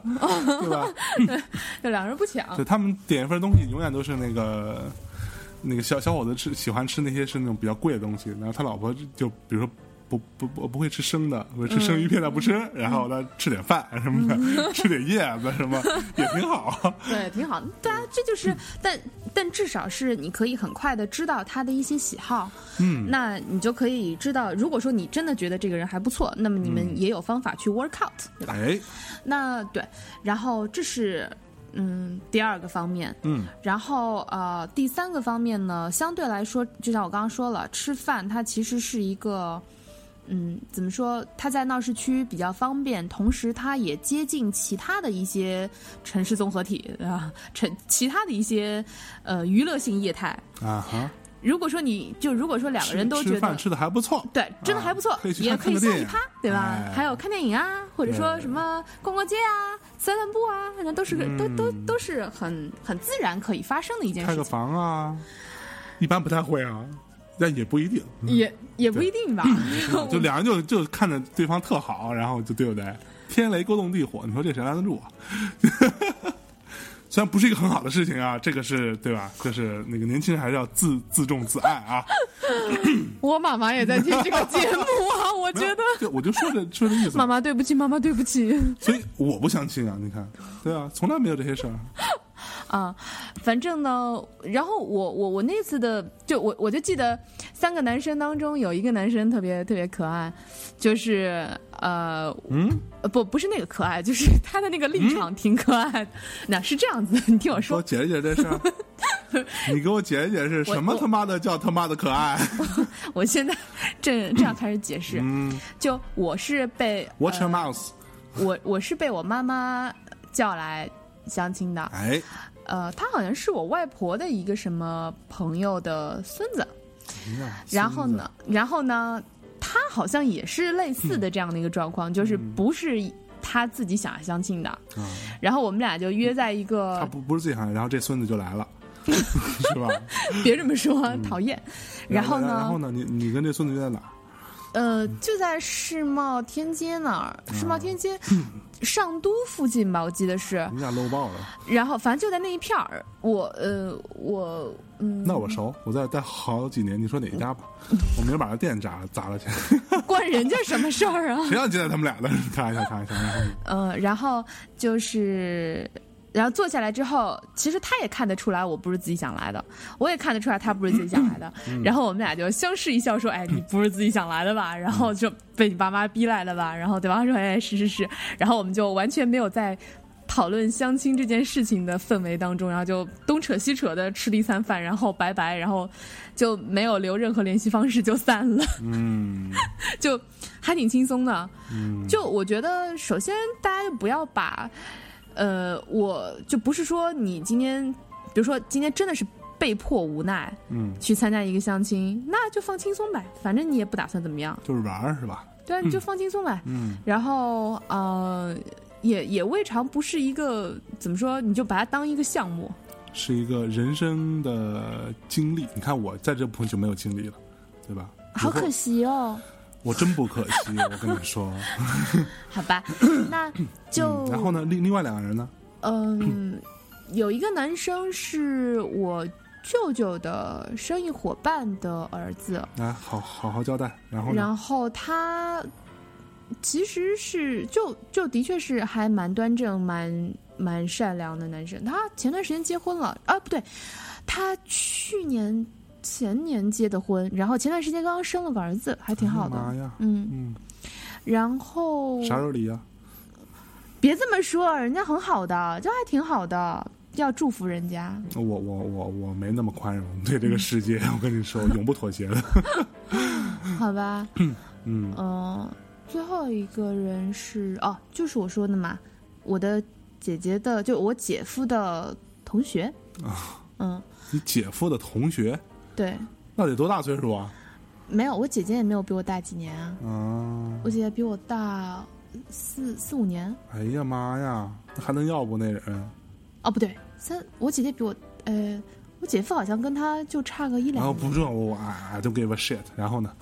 对吧？就两个人不抢对，他们点一份东西，永远都是那个那个小小伙子吃喜欢吃那些是那种比较贵的东西，然后他老婆就比如说。不不不不会吃生的，我吃生鱼片他不吃，然后他吃点饭什么的，吃点叶子什么也挺好。对，挺好。对啊，这就是，但但至少是你可以很快的知道他的一些喜好，嗯，那你就可以知道，如果说你真的觉得这个人还不错，那么你们也有方法去 work out，对吧？哎，那对，然后这是嗯第二个方面，嗯然后呃第三个方面呢，相对来说，就像我刚刚说了，吃饭它其实是一个。嗯，怎么说？它在闹市区比较方便，同时它也接近其他的一些城市综合体啊，城其他的一些呃娱乐性业态。啊哈，如果说你就如果说两个人都觉得吃饭吃的还不错，对，真的还不错，可以去也可以下一趴，对吧？哎。还有看电影啊，或者说什么逛逛街啊、散散步啊，反正都是个、都都嗯。都是很很自然可以发生的一件事开个，房啊，一般不太会啊，但也不一定。也也不一定吧。就两人就就看着对方特好，然后就对不对？天雷勾动地火，你说这谁拦得住啊？虽然不是一个很好的事情啊，这个是对吧？就是那个年轻人还是要自自重自爱啊。我妈妈也在听这个节目啊，我觉得。就我就说这说这意思，妈妈对不起，妈妈对不起。所以我不相亲啊，你看，对啊，从来没有这些事儿。啊，反正呢，然后我我我那次的就我我就记得三个男生当中有一个男生特别特别可爱，就是呃嗯，呃不不是那个可爱，就是他的那个立场挺可爱的。那是这样子，你听我说，我解释解释这事儿。你给我解释解释，什么他妈的叫他妈的可爱？我现在正这样开始解释，嗯就我是被，Watch your 呃 mouth。我我是被我妈妈叫来相亲的，哎，呃，他好像是我外婆的一个什么朋友的孙子，然后呢，然后呢，他好像也是类似的这样的一个状况，就是不是他自己想要相亲的，然后我们俩就约在一个他个，不不是自己想，然后这孙子就来了，是吧？别这么说，讨厌。然后呢，然后呢？你你跟这孙子约在哪儿？呃，就在世贸天阶那儿，世贸天阶 上都附近吧，我记得是。你俩搂爆了。然后反正就在那一片儿，我呃我嗯，那我熟，我在这待好几年。你说哪一家吧？我明儿把那店砸砸了去。关人家什么事儿啊？谁让接待他们俩的？开玩笑，开玩笑。然后呢呃，然后就是，然后坐下来之后，其实他也看得出来我不是自己想来的，我也看得出来他不是自己想来的。然后我们俩就相视一笑，说：“哎，你不是自己想来的吧？”然后就被你爸妈逼来的吧？然后对方说：“哎，是是是。”然后我们就完全没有在。讨论相亲这件事情的氛围当中，然后就东扯西扯的吃了一餐饭，然后拜拜，然后就没有留任何联系方式就散了，嗯 就还挺轻松的。嗯，就我觉得，首先大家就不要把，呃，我就不是说你今天，比如说今天真的是被迫无奈嗯，去参加一个相亲，那就放轻松呗，反正你也不打算怎么样，就是玩儿是吧？对啊，你就放轻松呗。嗯然后呃，也也未尝不是一个怎么说，你就把它当一个项目。是一个人生的经历。你看我在这部分就没有经历了，对吧？好可惜，惜哦，我真不可惜。我跟你说，好吧，那就、嗯然后呢，另另外两个人呢？嗯，有一个男生是我舅舅的生意伙伴的儿子，来，好好好交代。然后呢？然后他其实是就就的确是还蛮端正、蛮蛮善良的男生。他前段时间结婚了啊，不对，他去年前年结的婚，然后前段时间刚刚生了个儿子，还挺好的。哎呀妈呀，嗯，嗯，然后啥时候离呀？别这么说，人家很好的，就还挺好的，要祝福人家。我我我我没那么宽容对这个世界，我跟你说，永不妥协的。好吧，嗯。嗯、最后一个人是哦，就是我说的嘛，我的姐姐的，就我姐夫的同学。啊，嗯，你姐夫的同学，对，那得多大岁数啊？没有，我姐姐也没有比我大几年啊，啊，我姐姐比我大四四五年，哎呀妈呀，那还能要不那人？哦，不对，三，我姐姐比我，呃，我姐夫好像跟他就差个一两年，然后不重要，我啊 don't give a shit。然后呢？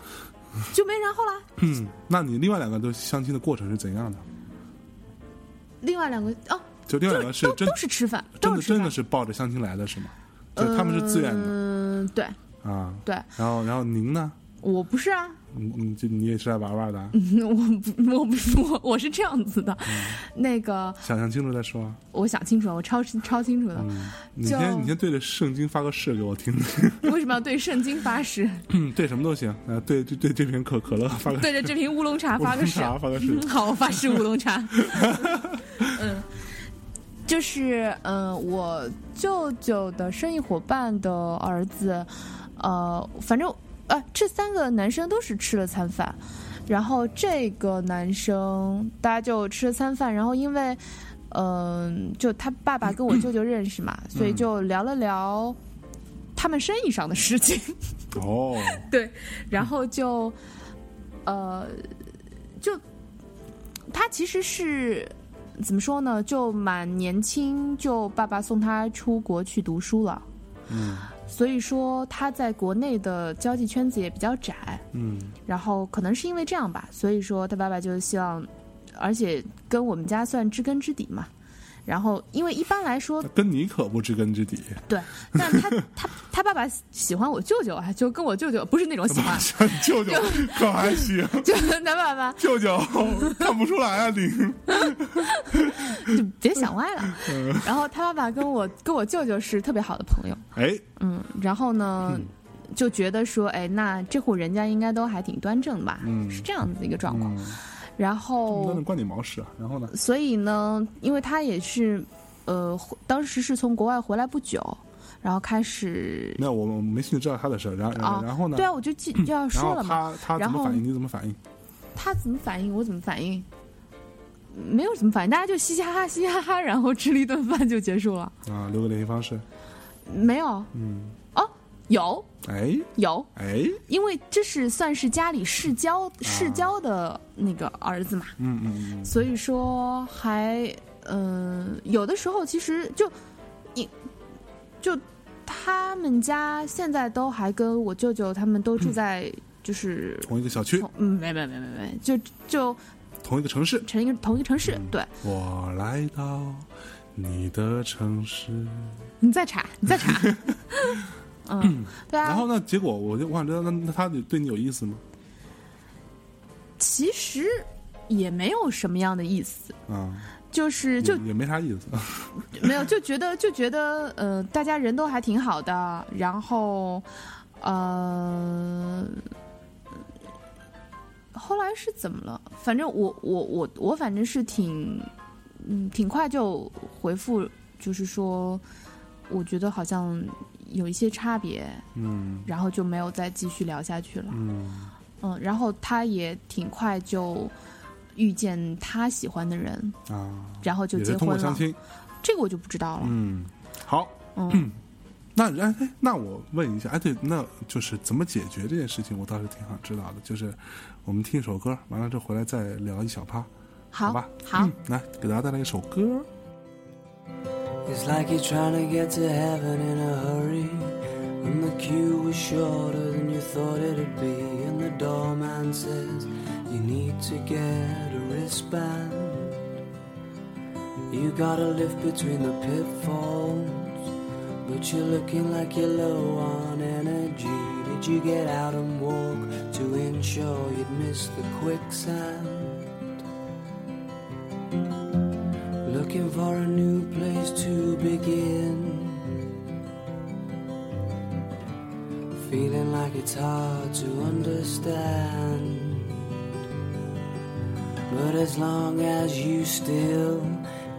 就没然后了。嗯，那你另外两个都相亲的过程是怎样的？另外两个哦，就另外两个是真都都是吃饭，真的真的是抱着相亲来的是吗？就他们是自愿的嗯，对啊。对，然后然后您呢？我不是啊，你你就你也是来玩玩的啊？我不，我不是我，我是这样子的，那个想想清楚再说。我想清楚了，我超超清楚的，嗯，你先你先对着圣经发个誓给我听听。为什么要对圣经发誓？嗯，对什么都行。呃，对对对，这瓶可可乐发个对着这瓶乌龙茶发个誓，发个誓。嗯好，我发誓乌龙茶。嗯，就是嗯、呃我舅舅的生意伙伴的儿子，呃，反正呃，这三个男生都是吃了餐饭，然后这个男生大家就吃了餐饭，然后因为嗯、就他爸爸跟我舅舅认识嘛，所以就聊了聊他们生意上的事情。哦，对，然后就，呃，就他其实是怎么说呢？就蛮年轻，就爸爸送他出国去读书了，嗯所以说他在国内的交际圈子也比较窄。嗯然后可能是因为这样吧，所以说他爸爸就希望，而且跟我们家算知根知底嘛，然后因为一般来说跟你可不知根知底，对，但他他他爸爸喜欢我舅舅啊，就跟我舅舅不是那种喜欢，像舅舅可还行，就他爸爸舅舅看不出来啊你。就别想歪了。然后他爸爸跟我跟我舅舅是特别好的朋友，哎，嗯，然后呢，就觉得说，哎，那这户人家应该都还挺端正吧，嗯是这样子的一个状况。嗯，然那后能，关你毛事啊？然后呢？所以呢，因为他也是，呃，当时是从国外回来不久，然后开始，没有，我我没兴趣知道他的事儿。然后啊然后呢？对啊，我就记就要说了嘛，他他怎么反应？你怎么反应？他怎么反应，我怎么反应。没有什么反应，大家就嘻嘻哈哈，嘻嘻哈哈，然后吃了一顿饭就结束了。啊，留个联系方式。没有嗯，哦，有哎有，哎，因为这是算是家里世交世交的那个儿子嘛，嗯嗯嗯。所以说还嗯、呃有的时候其实就你就他们家现在都还跟我舅舅他们都住在就是同一个小区，嗯没没没没没就就同一个城市。成一个同一个城市，对。我来到你的城市。你再查你再查，嗯 对啊，然后呢？结果我就我想知道，那那他对你有意思吗？其实也没有什么样的意思，啊，就是就也也没啥意思。没有，就觉得就觉得呃，大家人都还挺好的，然后呃，后来是怎么了？反正我我我我反正是挺嗯挺快就回复，就是说我觉得好像有一些差别，嗯然后就没有再继续聊下去了。嗯嗯，然后他也挺快就遇见他喜欢的人，啊，然后就结婚了。相亲。这个我就不知道了。嗯，好。嗯 那哎哎，那我问一下，哎，对，那就是怎么解决这件事情，我倒是挺想知道的。就是我们听一首歌，完了之后回来再聊一小趴，好吧？好嗯，来给大家带来一首歌。It's like you're trying to get to heaven in a hurry. And the queue was shorter than you thought it'd be. And the doorman says you need to get a wristband. You gotta live between the pitfalls. But you're looking like you're low on energy. Did you get out and walk to ensure you'd miss the quicksand? Looking for a new place to begin. Feeling like it's hard to understand. But as long as you still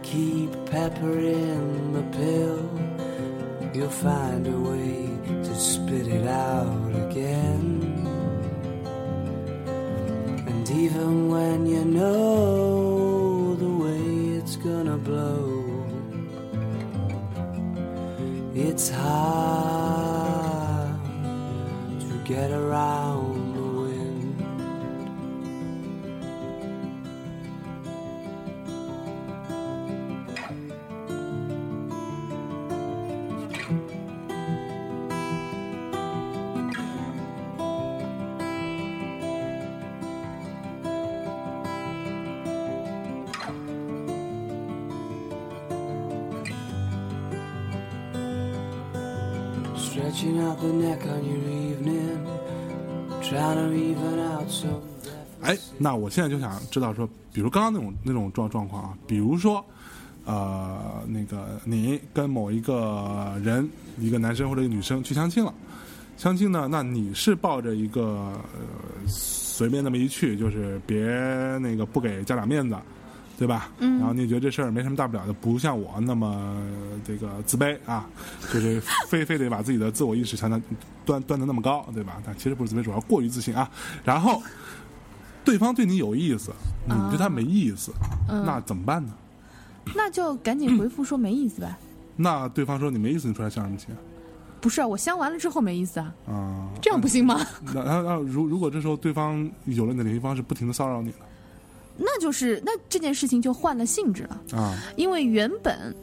keep peppering the pill, you'll find a way to spit it out again. And even when you know it's hard to get around on your evening tryna even out so that，那我现在就想知道说，比如刚刚那种那种状状况啊，比如说，呃，那个你跟某一个人，一个男生或者一个女生去相亲了，相亲呢，那你是抱着一个呃随便那么一去，就是别那个不给家长面子，对吧？嗯。然后你觉得这事儿没什么大不了的，不像我那么呃这个自卑啊，就是非非得把自己的自我意识强强端端的那么高，对吧？但其实不是自卑，主要过于自信啊。然后。对方对你有意思，你对他没意思，那怎么办呢？那就赶紧回复说没意思呗。那对方说你没意思，你出来相什么亲不是啊，我相完了之后没意思啊，啊？这样不行吗？那那那如如果这时候对方有了你的联系方式，不停的骚扰你呢？那就是那这件事情就换了性质了，啊，因为原本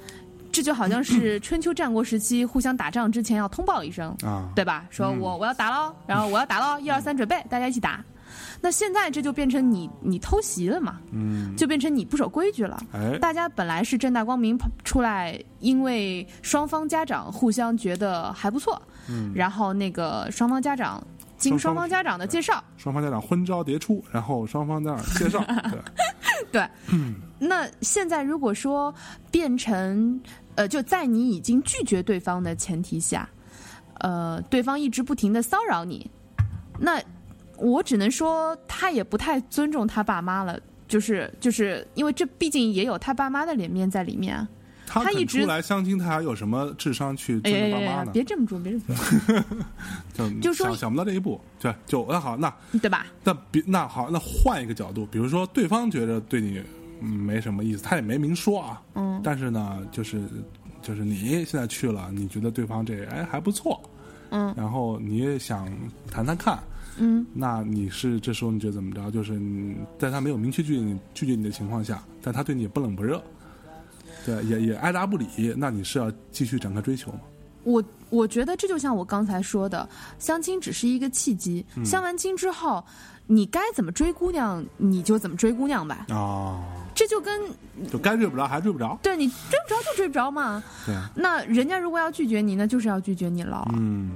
这就好像是春秋战国时期互相打仗之前要通报一声，啊，对吧？说我我要打喽，然后我要打喽，一二三准备，大家一起打。那现在这就变成你你偷袭了嘛，嗯，就变成你不守规矩了。哎，大家本来是正大光明跑出来，因为双方家长互相觉得还不错，嗯，然后那个双方家长经双方家长的介绍，双方家长婚招迭出，然后双方在那儿介绍，对，对，那现在如果说变成呃，就在你已经拒绝对方的前提下，呃，对方一直不停的骚扰你，那我只能说他也不太尊重他爸妈了。就是就是因为这毕竟也有他爸妈的脸面在里面啊。他一直出来相亲，他还有什么智商去哎呀尊重爸妈呢？别这么说，别这么说，就 就说想想不到这一步，对，就那好，那对吧？那别那好，那换一个角度，比如说对方觉得对你嗯没什么意思，他也没明说啊，嗯，但是呢，就是就是你现在去了，你觉得对方这哎还不错，嗯，然后你也想谈谈看，嗯，那你是这时候你觉得怎么着？就是在他没有明确拒绝你拒绝你的情况下，但他对你也不冷不热，对，也也爱答不理，那你是要继续展开追求吗？我我觉得这就像我刚才说的，相亲只是一个契机，相完亲之后，你该怎么追姑娘，你就怎么追姑娘吧。啊，这就跟就该追不着还追不着，对你追不着就追不着嘛。对啊，那人家如果要拒绝你，那就是要拒绝你了。嗯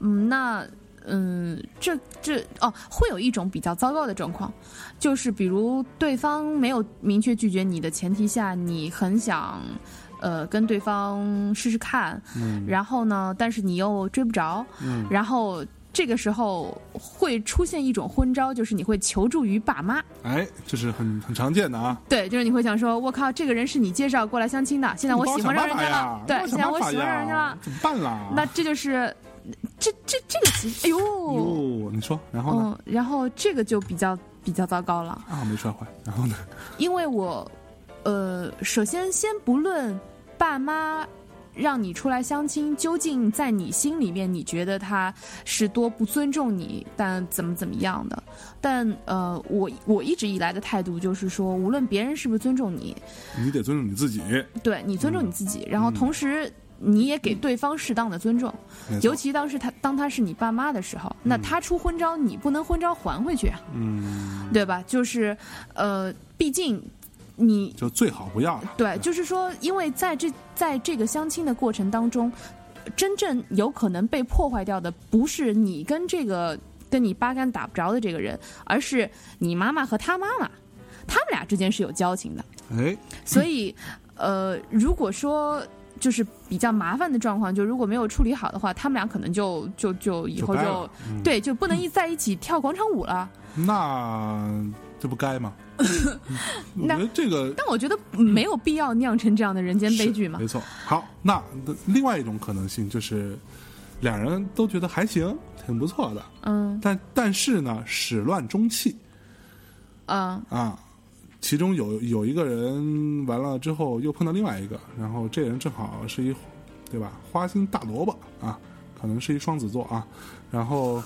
嗯，那嗯，这这哦，会有一种比较糟糕的状况，就是比如对方没有明确拒绝你的前提下，你很想呃跟对方试试看，嗯然后呢，但是你又追不着，嗯然后这个时候会出现一种昏招，就是你会求助于爸妈。哎，这是很很常见的啊。对，就是你会想说，我靠，这个人是你介绍过来相亲的，现在我喜欢上人家了，对，现在我喜欢上人家了，怎么办啦？那这就是，这这这个其实，哎呦，哟，你说，然后呢？嗯，然后这个就比较比较糟糕了，啊，没摔坏，然后呢？因为我，呃，首先先不论爸妈让你出来相亲，究竟在你心里面你觉得他是多不尊重你，但怎么怎么样的，但呃，我我一直以来的态度就是说，无论别人是不是尊重你，你得尊重你自己，对你尊重你自己，然后同时。你也给对方适当的尊重，尤其当时他当他是你爸妈的时候，那他出昏招，你不能昏招还回去啊，嗯，对吧？就是，呃，毕竟你就最好不要了。对，就是说，因为在这在这个相亲的过程当中，真正有可能被破坏掉的，不是你跟这个跟你八竿打不着的这个人，而是你妈妈和他妈妈，他们俩之间是有交情的。哎，所以，呃，如果说就是比较麻烦的状况，就如果没有处理好的话，他们俩可能就就就以后就对，就不能一在一起跳广场舞了。那这不该吗？我那觉得这个但我觉得没有必要酿成这样的人间悲剧嘛没。错。好，那另外一种可能性就是，两人都觉得还行，挺不错的，嗯但但是呢，始乱终弃嗯啊。其中有有一个人完了之后又碰到另外一个，然后这人正好是一，对吧？花心大萝卜啊，可能是一双子座啊，然后，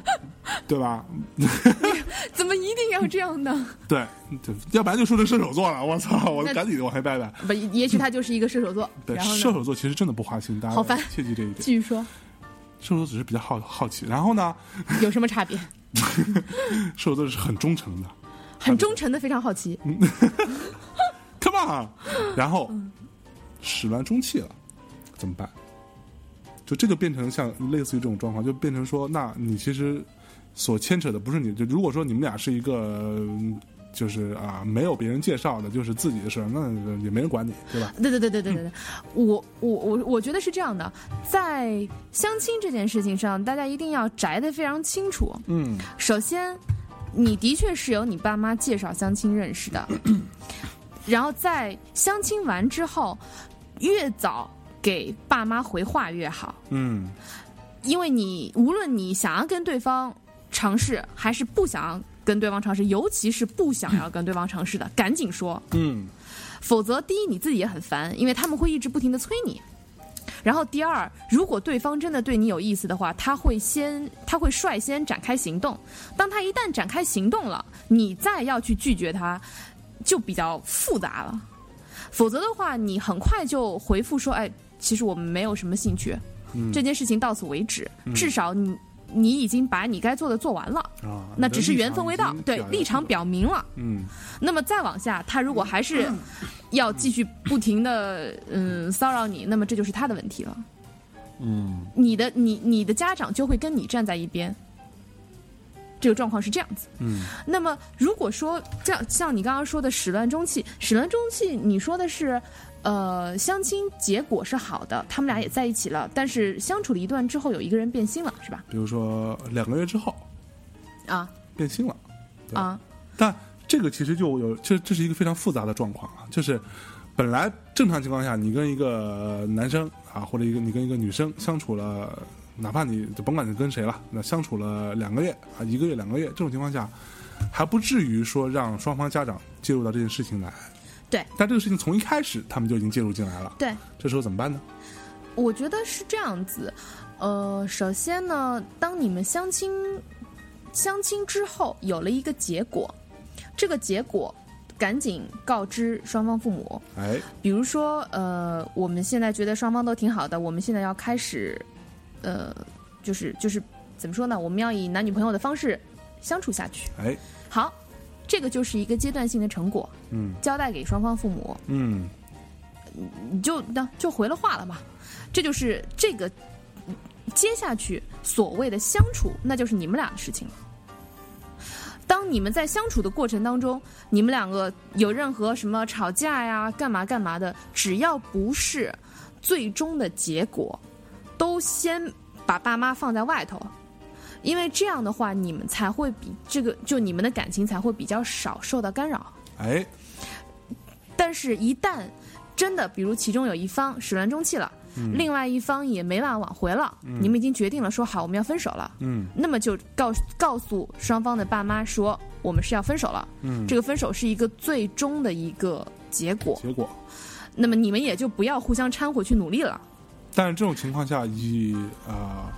对吧？怎么一定要这样呢？对，对要不然就说成射手座了。我操，我赶紧往回拜拜。不，也许他就是一个射手座。对？射手座其实真的不花心，大家好烦切记这一点。继续说，射手座只是比较好好奇，然后呢，有什么差别？射手座是很忠诚的很忠诚的，非常好奇。Come on，然后嗯始乱终弃了，怎么办？就这就变成像类似于这种状况，就变成说，那你其实所牵扯的不是你，就如果说你们俩是一个。嗯就是啊，没有别人介绍的，就是自己的事儿，那也没人管你，对吧？对对对对对对对，我我我我觉得是这样的，在相亲这件事情上，大家一定要摘得非常清楚。嗯，首先，你的确是由你爸妈介绍相亲认识的，然后在相亲完之后，越早给爸妈回话越好，嗯，因为你无论你想要跟对方尝试，还是不想要跟对方尝试，尤其是不想要跟对方尝试的，赶紧说，嗯，否则第一你自己也很烦，因为他们会一直不停的催你。然后第二，如果对方真的对你有意思的话，他会先他会率先展开行动。当他一旦展开行动了，你再要去拒绝他，就比较复杂了。否则的话，你很快就回复说：“哎，其实我们没有什么兴趣，嗯这件事情到此为止。至少你你已经把你该做的做完了，啊，那只是缘分未到，对，立场表，明了。嗯那么再往下，他如果还是要继续不停的嗯骚扰你，那么这就是他的问题了。嗯你的你你的家长就会跟你站在一边。这个状况是这样子。嗯那么如果说这样，像你刚刚说的始乱终弃，始乱终弃，你说的是，呃，相亲结果是好的，他们俩也在一起了，但是相处了一段之后，有一个人变心了，是吧？比如说两个月之后啊变心了，啊，但这个其实就有，这这是一个非常复杂的状况啊，就是本来正常情况下，你跟一个男生啊，或者一个你跟一个女生相处了，哪怕你就甭管你跟谁了，那相处了两个月啊，一个月、两个月，这种情况下，还不至于说让双方家长介入到这件事情来。对，但这个事情从一开始他们就已经介入进来了，对。这时候怎么办呢？我觉得是这样子，呃，首先呢，当你们相亲相亲之后有了一个结果，这个结果赶紧告知双方父母。哎，比如说，呃，我们现在觉得双方都挺好的，我们现在要开始，呃，就是就是怎么说呢？我们要以男女朋友的方式相处下去。哎，好，这个就是一个阶段性的成果，嗯交代给双方父母。嗯你就那就回了话了嘛。这就是这个接下去所谓的相处，那就是你们俩的事情了。当你们在相处的过程当中，你们两个有任何什么吵架呀、干嘛干嘛的，只要不是最终的结果，都先把爸妈放在外头，因为这样的话，你们才会比这个就你们的感情才会比较少受到干扰。哎，但是，一旦真的，比如其中有一方始乱终弃了，另外一方也没办法挽回了，你们已经决定了说好我们要分手了，嗯。那么就告告诉双方的爸妈说我们是要分手了，嗯，这个分手是一个最终的一个结果，结果。那么你们也就不要互相掺和去努力了。但是这种情况下，以啊、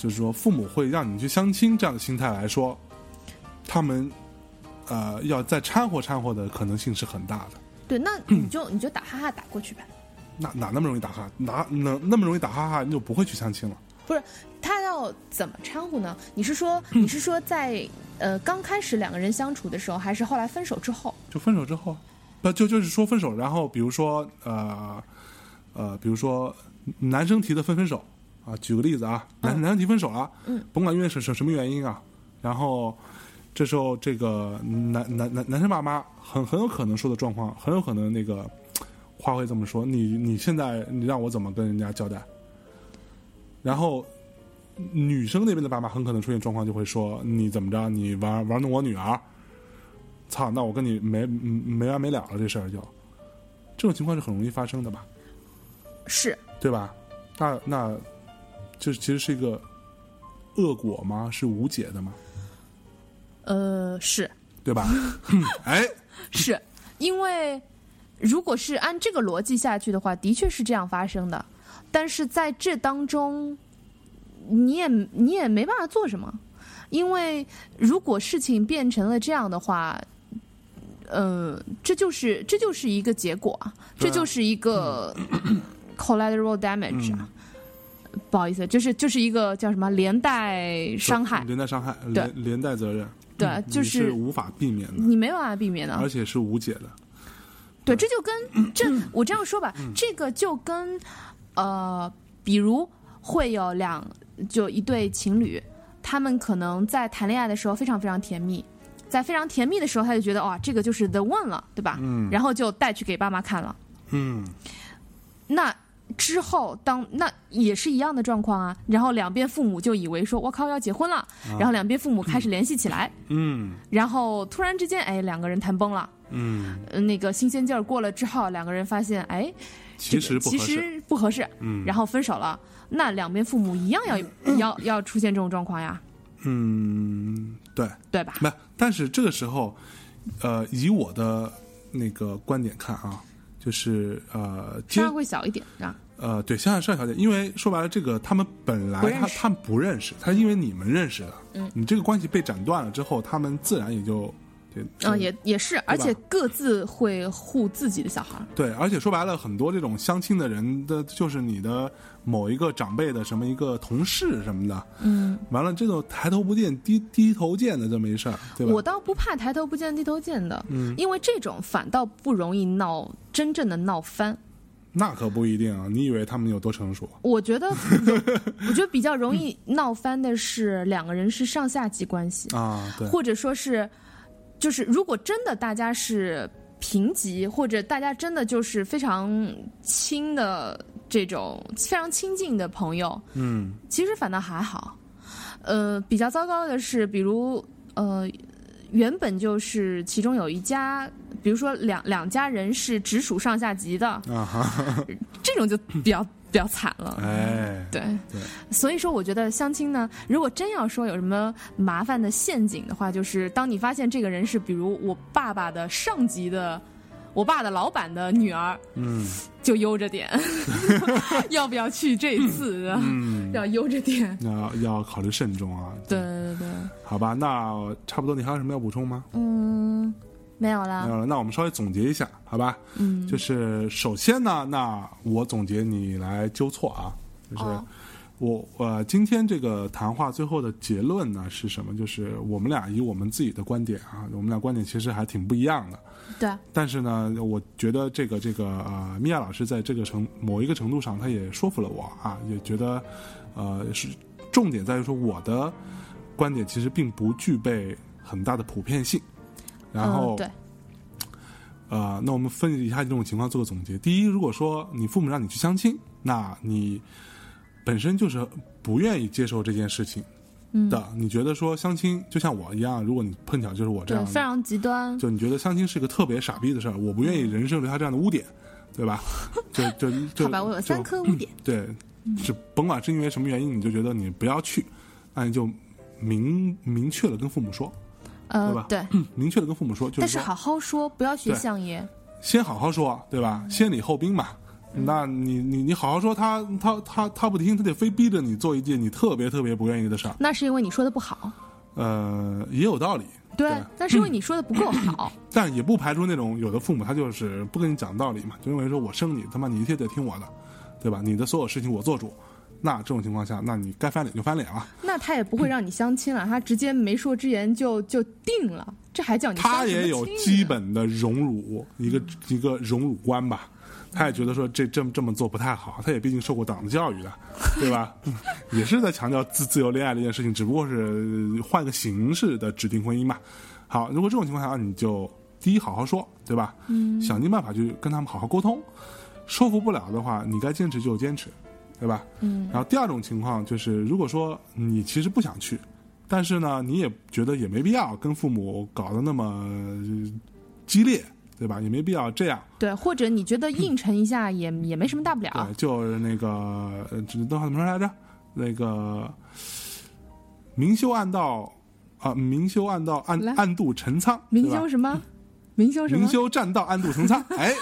就是说父母会让你去相亲这样的心态来说，他们呃要再掺和掺和的可能性是很大的。对，那你就你就打哈哈打过去呗。哪哪那么容易打哈？哪能那么容易打哈哈？你就不会去相亲了？不是他要怎么掺和呢？你是说 你是说在呃刚开始两个人相处的时候，还是后来分手之后？就分手之后，不就就是说分手，然后比如说呃呃，比如说男生提的分分手啊，举个例子啊，男、男生提分手了，嗯，甭管因为什什什么原因啊，然后这时候这个男男男男生爸妈很很有可能说的状况，很有可能那个话会这么说，你你现在你让我怎么跟人家交代？然后女生那边的爸妈很可能出现状况，就会说你怎么着，你玩玩弄我女儿，操，那我跟你没嗯没完没了了，这事儿就。这种情况是很容易发生的吧，是。对吧？那那这其实是一个恶果吗？是无解的吗？呃是对吧？哎，是，因为如果是按这个逻辑下去的话，的确是这样发生的。但是在这当中，你也你也没办法做什么，因为如果事情变成了这样的话，呃，这就是这就是一个结果啊，这就是一个 collateral damage 啊。嗯不好意思，就是就是一个叫什么连带伤害，连带伤害，对。连连带责任，对嗯就是是无法避免的，你没办法避免的。而且是无解的。对，这就跟这我这样说吧，这个就跟呃，比如会有两就一对情侣，他们可能在谈恋爱的时候非常非常甜蜜，在非常甜蜜的时候，他就觉得哇，这个就是 the one 了，对吧？嗯。然后就带去给爸妈看了。嗯，那之后当那也是一样的状况啊，然后两边父母就以为说我靠要结婚了，然后两边父母开始联系起来，嗯 然后突然之间哎两个人谈崩了。嗯，呃那个新鲜劲儿过了之后，两个人发现，哎，其实不其合适。实不合适，嗯，然后分手了。那两边父母一样要要要出现这种状况呀，嗯，对，对吧？没，但是这个时候，呃，以我的那个观点看啊，就是呃，接伤害会小一点啊。呃，对，相爱上条件，因为说白了，这个他们本来他他们不认识，他因为你们认识的，嗯，你这个关系被斩断了之后，他们自然也就对，嗯，也也是，而且各自会护自己的小孩儿。对，而且说白了，很多这种相亲的人的，就是你的某一个长辈的什么一个同事什么的，嗯，完了这种抬头不见低低头见的这么一事儿，对吧？我倒不怕抬头不见低头见的，嗯，因为这种反倒不容易闹真正的闹翻。那可不一定啊！你以为他们有多成熟？我觉得，我觉得比较容易闹翻的是两个人是上下级关系，啊？对，或者说是，就是如果真的大家是平级，或者大家真的就是非常亲的这种非常亲近的朋友，嗯其实反倒还好。呃，比较糟糕的是，比如呃，原本就是其中有一家，比如说两两家人是直属上下级的，啊，这种就比较比较惨了。哎，对，对，所以说我觉得相亲呢，如果真要说有什么麻烦的陷阱的话，就是当你发现这个人是比如我爸爸的上级的，我爸的老板的女儿，嗯就悠着点，要不要去这次啊？嗯，要悠着点。要要考虑慎重啊。对，对对，好吧，那差不多，你还有什么要补充吗？嗯，没有了没。有了，那我们稍微总结一下，好吧？嗯，就是首先呢，那我总结你来纠错啊，就是哦我呃今天这个谈话最后的结论呢是什么？就是我们俩以我们自己的观点啊，我们俩观点其实还挺不一样的。对，但是呢，我觉得这个这个呃，米娅老师在这个程某一个程度上，他也说服了我啊，也觉得呃是重点在于说我的观点其实并不具备很大的普遍性。然后嗯、对，呃，那我们分析一下这种情况，做个总结。第一，如果说你父母让你去相亲，那你本身就是不愿意接受这件事情的，你觉得说相亲就像我一样，如果你碰巧就是我这对，样非常极端。就你觉得相亲是个特别傻逼的事儿，我不愿意人生留下这样的污点，对吧？就就就好吧，我有三颗污点。对，是甭管是因为什么原因，你就觉得你不要去，那你就明明确的跟父母说，对吧，呃对，明确的跟父母说，就是说但是好好说，不要学相爷。先好好说，对吧？先礼后兵嘛。那你你你好好说，他他他他不听，他得非逼着你做一件你特别特别不愿意的事儿，那是因为你说的不好。呃，也有道理。对对，那是因为你说的不够好。但也不排除那种有的父母他就是不跟你讲道理嘛，就认为说我生你，他妈你一切得听我的，对吧？你的所有事情我做主。那这种情况下，那你该翻脸就翻脸了。那他也不会让你相亲了，他直接没说之言就就定了，这还叫你相他也有基本的荣辱，一个一个荣辱观吧。他也觉得说这这么这么做不太好，他也毕竟受过党的教育的，对吧？也是在强调自自由恋爱这件事情，只不过是换个形式的指定婚姻嘛。好，如果这种情况下，你就第一好好说，对吧？嗯，想尽办法去跟他们好好沟通，说服不了的话，你该坚持就坚持，对吧？嗯，然后第二种情况就是，如果说你其实不想去，但是呢，你也觉得也没必要跟父母搞得那么呃激烈，对吧？也没必要这样。对，或者你觉得应承一下也也没什么大不了对，。就是那个呃，这段话怎么说来着？那个明修暗道啊，明修暗道，暗暗度陈仓，明修什么？明修什么明？修栈道，暗度陈仓。哎，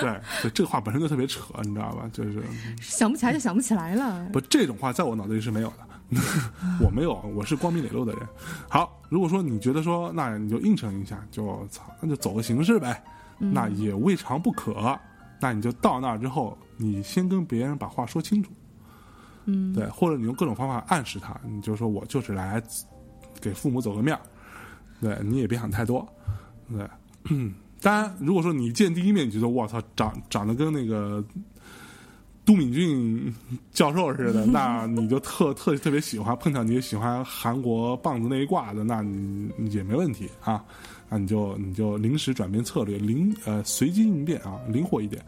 对，对这个话本身就特别扯，你知道吧？就是想不起来就想不起来了。不，这种话在我脑子里是没有的，我没有，我是光明磊落的人。好，如果说你觉得说，那你就应承一下，就操，那就走个形式呗，那也未尝不可。那你就到那儿之后，你先跟别人把话说清楚，嗯，对，或者你用各种方法暗示他，你就说我就是来给父母走个面儿，对，你也别想太多，对。当然，如果说你见第一面你觉得我操长长得跟那个都敏俊教授似的，那你就特特特别喜欢，碰巧你也喜欢韩国棒子那一挂的，那你你也没问题啊。那你就你就临时转变策略，灵呃随机应变啊，灵活一点，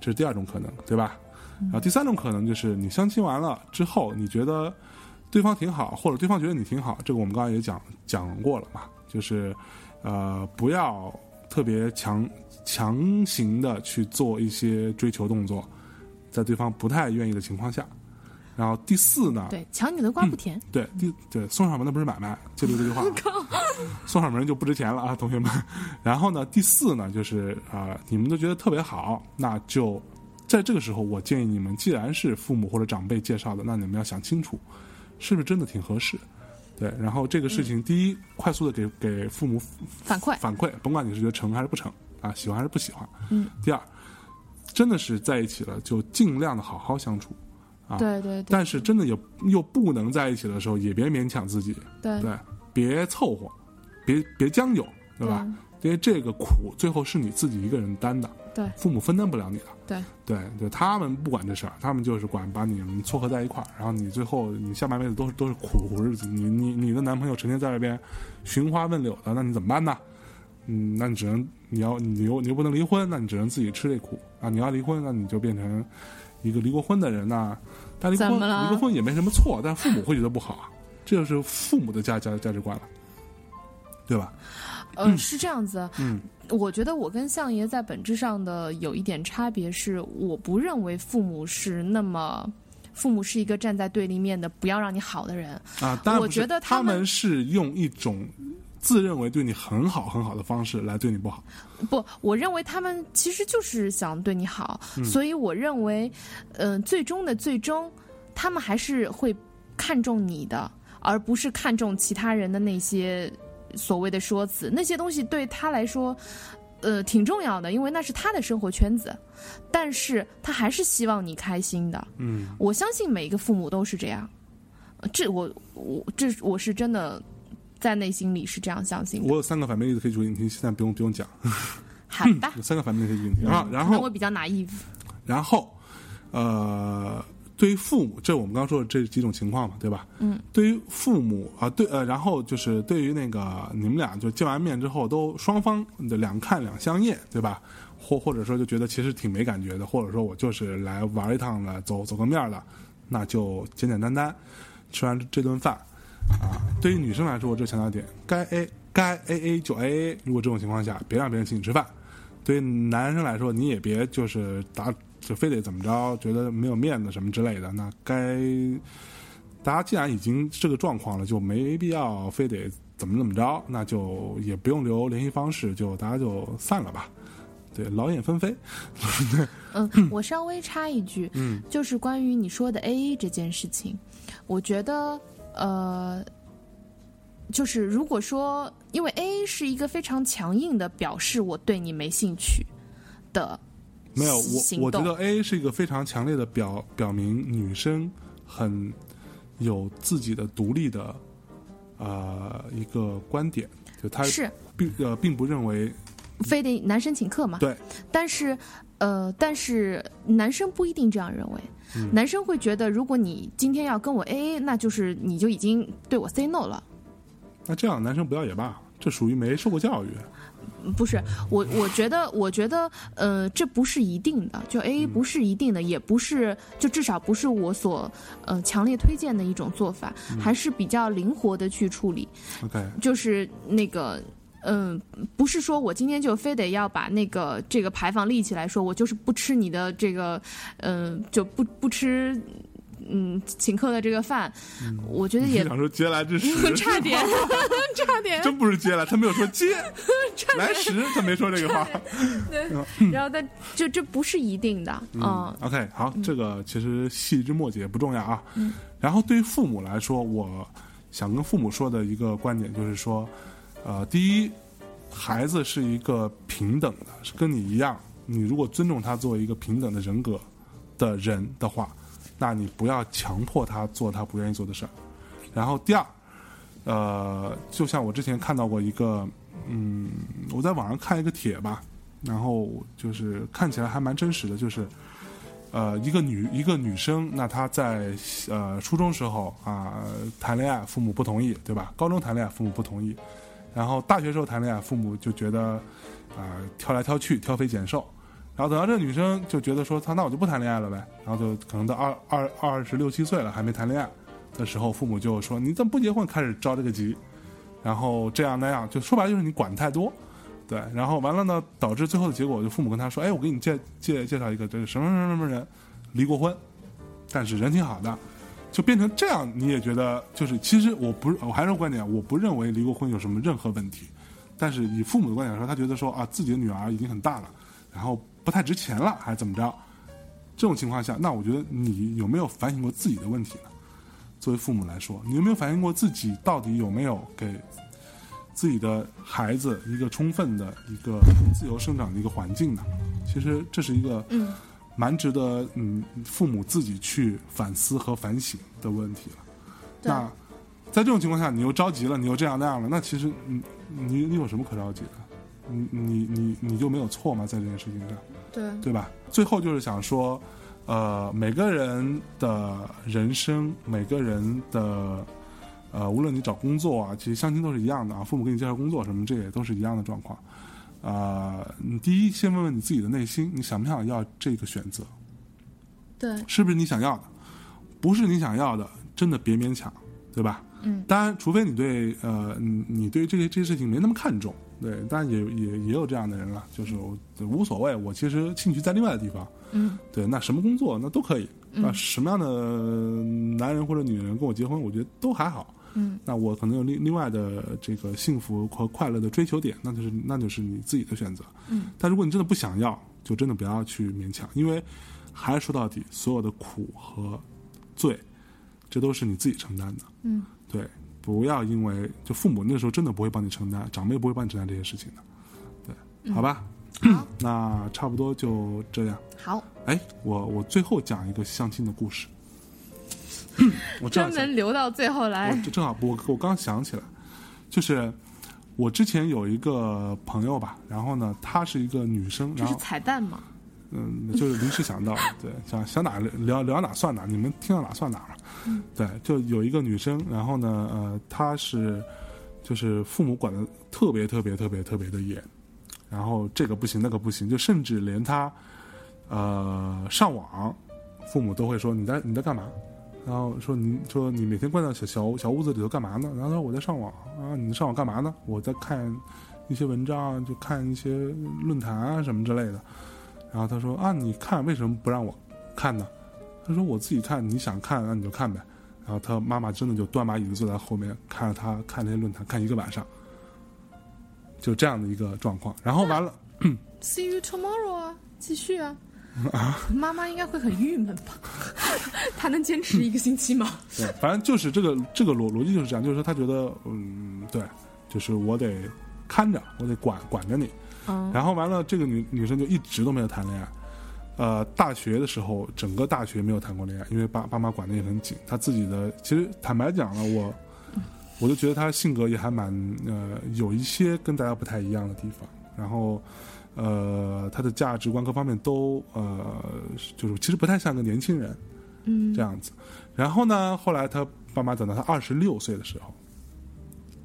这是第二种可能，对吧？然后第三种可能就是你相亲完了之后，你觉得对方挺好，或者对方觉得你挺好，这个我们刚才也讲讲过了嘛，就是呃不要特别强强行的去做一些追求动作，在对方不太愿意的情况下。然后第四呢，对，抢你的瓜不甜。对，第对送上门的不是买卖，记住这句话啊，送上门就不值钱了啊，同学们。然后呢，第四呢，就是啊、你们都觉得特别好，那就在这个时候，我建议你们，既然是父母或者长辈介绍的，那你们要想清楚，是不是真的挺合适。对，然后这个事情，第一，快速的给给父母反馈，反馈，甭管你是觉得成还是不成啊，喜欢还是不喜欢。嗯。第二，真的是在一起了，就尽量的好好相处。啊，对对对但是真的也又不能在一起的时候，也别勉强自己，对对，别凑合，别别将就，对吧？因为这个苦最后是你自己一个人担的，对父母分担不了你的。对对对，他们不管这事儿，他们就是管把你们撮合在一块儿，然后你最后你下半辈子都是都是苦苦日子。你你你的男朋友成天在外边寻花问柳的，那你怎么办呢？嗯，那你只能你要你又你又不能离婚，那你只能自己吃这苦啊！你要离婚，那你就变成一个离过婚的人呐、但离过婚离过婚也没什么错，但父母会觉得不好啊，这就是父母的价价价值观了，对吧？嗯，是这样子。嗯，我觉得我跟相爷在本质上的有一点差别是，我不认为父母是那么，父母是一个站在对立面的，不要让你好的人。啊，当然我觉得他们是用一种自认为对你很好很好的方式来对你不好。不，我认为他们其实就是想对你好，嗯所以我认为，嗯、最终的最终，他们还是会看重你的，而不是看重其他人的那些所谓的说辞。那些东西对他来说，呃，挺重要的，因为那是他的生活圈子。但是他还是希望你开心的。嗯，我相信每一个父母都是这样，呃这我我这我是真的在内心里是这样相信的。我有三个反面例子可以举给你听，现在不用不用讲，好吧，有三个反面例子可以举给你听啊。然后我比较 naive。然后，呃，对于父母，这我们刚刚说的这几种情况嘛，对吧？嗯。对于父母啊，对呃，然后就是对于那个你们俩就见完面之后，都双方的两看两相厌，对吧？或或者说就觉得其实挺没感觉的，或者说我就是来玩一趟的，走走个面儿的，那就简简单单吃完这顿饭啊。对于女生来说，我这强调点，该 A 该 A A 就 A A。如果这种情况下，别让别人请你吃饭。对于男生来说，你也别就是打就非得怎么着，觉得没有面子什么之类的。那该大家既然已经这个状况了，就没必要非得怎么怎么着，那就也不用留联系方式，就大家就散了吧。对，劳燕分飞。嗯，我稍微插一句，嗯，就是关于你说的 A A 这件事情，我觉得呃，就是如果说，因为 A 是一个非常强硬的表示我对你没兴趣的没有，我我觉得 A 是一个非常强烈的表表明女生很有自己的独立的呃一个观点，就她是。并呃并不认为非得男生请客嘛？对，但是呃，但是男生不一定这样认为。嗯男生会觉得，如果你今天要跟我 A A，那就是你就已经对我 say no 了。那这样男生不要也罢，这属于没受过教育。不是我，我觉得，我觉得，呃，这不是一定的，就 A A 不是一定的，也不是，就至少不是我所呃强烈推荐的一种做法，还是比较灵活的去处理。OK，就是那个，嗯、不是说我今天就非得要把那个这个牌坊立起来说，我就是不吃你的这个，嗯、就不不吃，嗯，请客的这个饭，我觉得也想说嗟来之食，差点，差点。真不是接来，他没有说嗟 来时，他没说这个话。对然后，但就这不是一定的，嗯 OK，好，这个其实细枝末节不重要啊。然后对于父母来说，我想跟父母说的一个观点就是说，呃，第一，孩子是一个平等的，是跟你一样，你如果尊重他作为一个平等的人格的人的话，那你不要强迫他做他不愿意做的事儿。然后第二，呃，就像我之前看到过一个，嗯，我在网上看一个帖吧，然后就是看起来还蛮真实的，就是，呃，一个女一个女生，那她在呃初中时候啊、谈恋爱，父母不同意，对吧？高中谈恋爱，父母不同意，然后大学时候谈恋爱，父母就觉得啊、挑来挑去，挑肥拣瘦。然后等到这个女生就觉得说，她那我就不谈恋爱了呗，然后就可能到二二二十六七岁了还没谈恋爱的时候，父母就说你怎么不结婚？开始着这个急，然后这样那样，就说白了就是你管太多，对，然后完了呢，导致最后的结果就父母跟他说，哎，我给你介介介绍一个这个什么什么什么人，离过婚，但是人挺好的，就变成这样，你也觉得就是其实我不是我还是个观点，我不认为离过婚有什么任何问题，但是以父母的观点来说，他觉得说啊自己的女儿已经很大了，然后不太值钱了，还是怎么着？这种情况下，那我觉得你有没有反省过自己的问题呢？作为父母来说，你有没有反省过自己到底有没有给自己的孩子一个充分的一个自由生长的一个环境呢？其实这是一个嗯蛮值得嗯父母自己去反思和反省的问题了。那在这种情况下，你又着急了，你又这样那样了，那其实你你你有什么可着急的？你你你你就没有错吗？在这件事情上？对，对吧？最后就是想说，呃，每个人的人生，每个人的呃，无论你找工作啊，其实相亲都是一样的啊，父母给你介绍工作什么，这也都是一样的状况。啊、你第一先问问你自己的内心，你想不想要这个选择？对，是不是你想要的？不是你想要的，真的别勉强，对吧？嗯，当然，除非你对呃，你你对这些这些事情没那么看重，对，当然也也也有这样的人了，就是无所谓，我其实兴趣在另外的地方，嗯，对，那什么工作那都可以，那什么样的男人或者女人跟我结婚，我觉得都还好，嗯，那我可能有另另外的这个幸福和快乐的追求点，那就是那就是你自己的选择，嗯，但如果你真的不想要，就真的不要去勉强，因为还是说到底，所有的苦和罪，这都是你自己承担的，嗯，对，不要因为就父母那时候真的不会帮你承担，长辈不会帮你承担这些事情的，对，好吧，好，那差不多就这样。好，哎，我我最后讲一个相亲的故事。我专门留到最后来就。正好我我刚想起来，就是我之前有一个朋友吧，然后呢，她是一个女生，这是然后彩蛋嘛？嗯，就是临时想到，对，想想哪聊聊哪算哪，你们听到哪算哪嘛。对，就有一个女生，然后呢，呃，她是就是父母管的特别特别特别特别的严，然后这个不行那个不行，就甚至连她呃上网，父母都会说你在你在干嘛？然后说你说你每天关在小小小屋子里头干嘛呢？然后他说我在上网啊，你上网干嘛呢？我在看一些文章，就看一些论坛啊什么之类的。然后他说啊，你看为什么不让我看呢？他说我自己看，你想看那你就看呗。然后他妈妈真的就端把椅子坐在后面看着他看那些论坛看一个晚上，就这样的一个状况。然后完了，See you tomorrow 啊，继续啊。妈妈应该会很郁闷吧？她能坚持一个星期吗？对，反正就是这个这个逻逻辑就是这样，就是说他觉得嗯，对，就是我得看着，我得管管着你。嗯然后完了，这个女女生就一直都没有谈恋爱。呃，大学的时候，整个大学没有谈过恋爱，因为爸爸妈管的也很紧。她自己的，其实坦白讲了，我我就觉得她性格也还蛮呃，有一些跟大家不太一样的地方。然后，呃，他的价值观各方面都呃，就是其实不太像个年轻人。嗯这样子。然后呢，后来他爸妈等到他二十六岁的时候，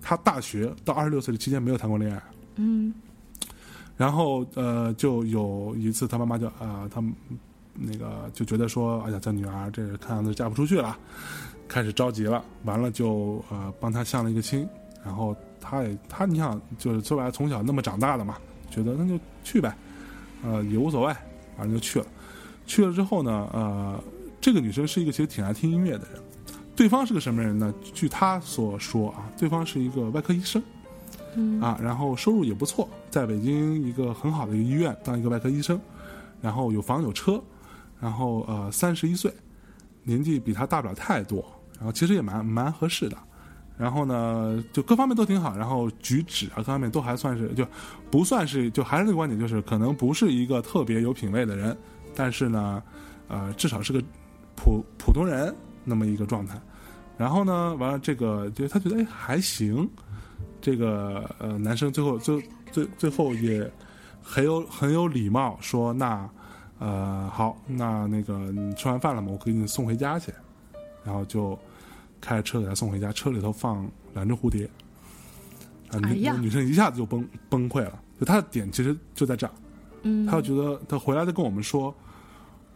他大学到二十六岁的期间没有谈过恋爱。嗯然后呃，就有一次他妈妈就啊、他那个就觉得说，哎呀，这女儿这看样子嫁不出去了，开始着急了。完了就呃帮他相了一个亲，然后他也他你想就是说白了从小那么长大的嘛，觉得那就去呗，呃也无所谓，反正就去了。去了之后呢，呃，这个女生是一个其实挺爱听音乐的人。对方是个什么人呢？据她所说啊，对方是一个外科医生。嗯啊，然后收入也不错，在北京一个很好的一个医院当一个外科医生，然后有房有车，然后呃三十一岁，年纪比他大不了太多，然后其实也蛮蛮合适的，然后呢就各方面都挺好，然后举止啊各方面都还算是就不算是就还是那个观点，就是可能不是一个特别有品位的人，但是呢呃至少是个普普通人那么一个状态，然后呢完了这个就他觉得哎还行。这个呃男生最后最最最后也很有很有礼貌，说那呃好，那那个你吃完饭了吗？我给你送回家去，然后就开着车给他送回家，车里头放两只蝴蝶，啊，女、哎女生一下子就崩崩溃了，就她的点其实就在这儿，嗯。她就觉得她回来就跟我们说，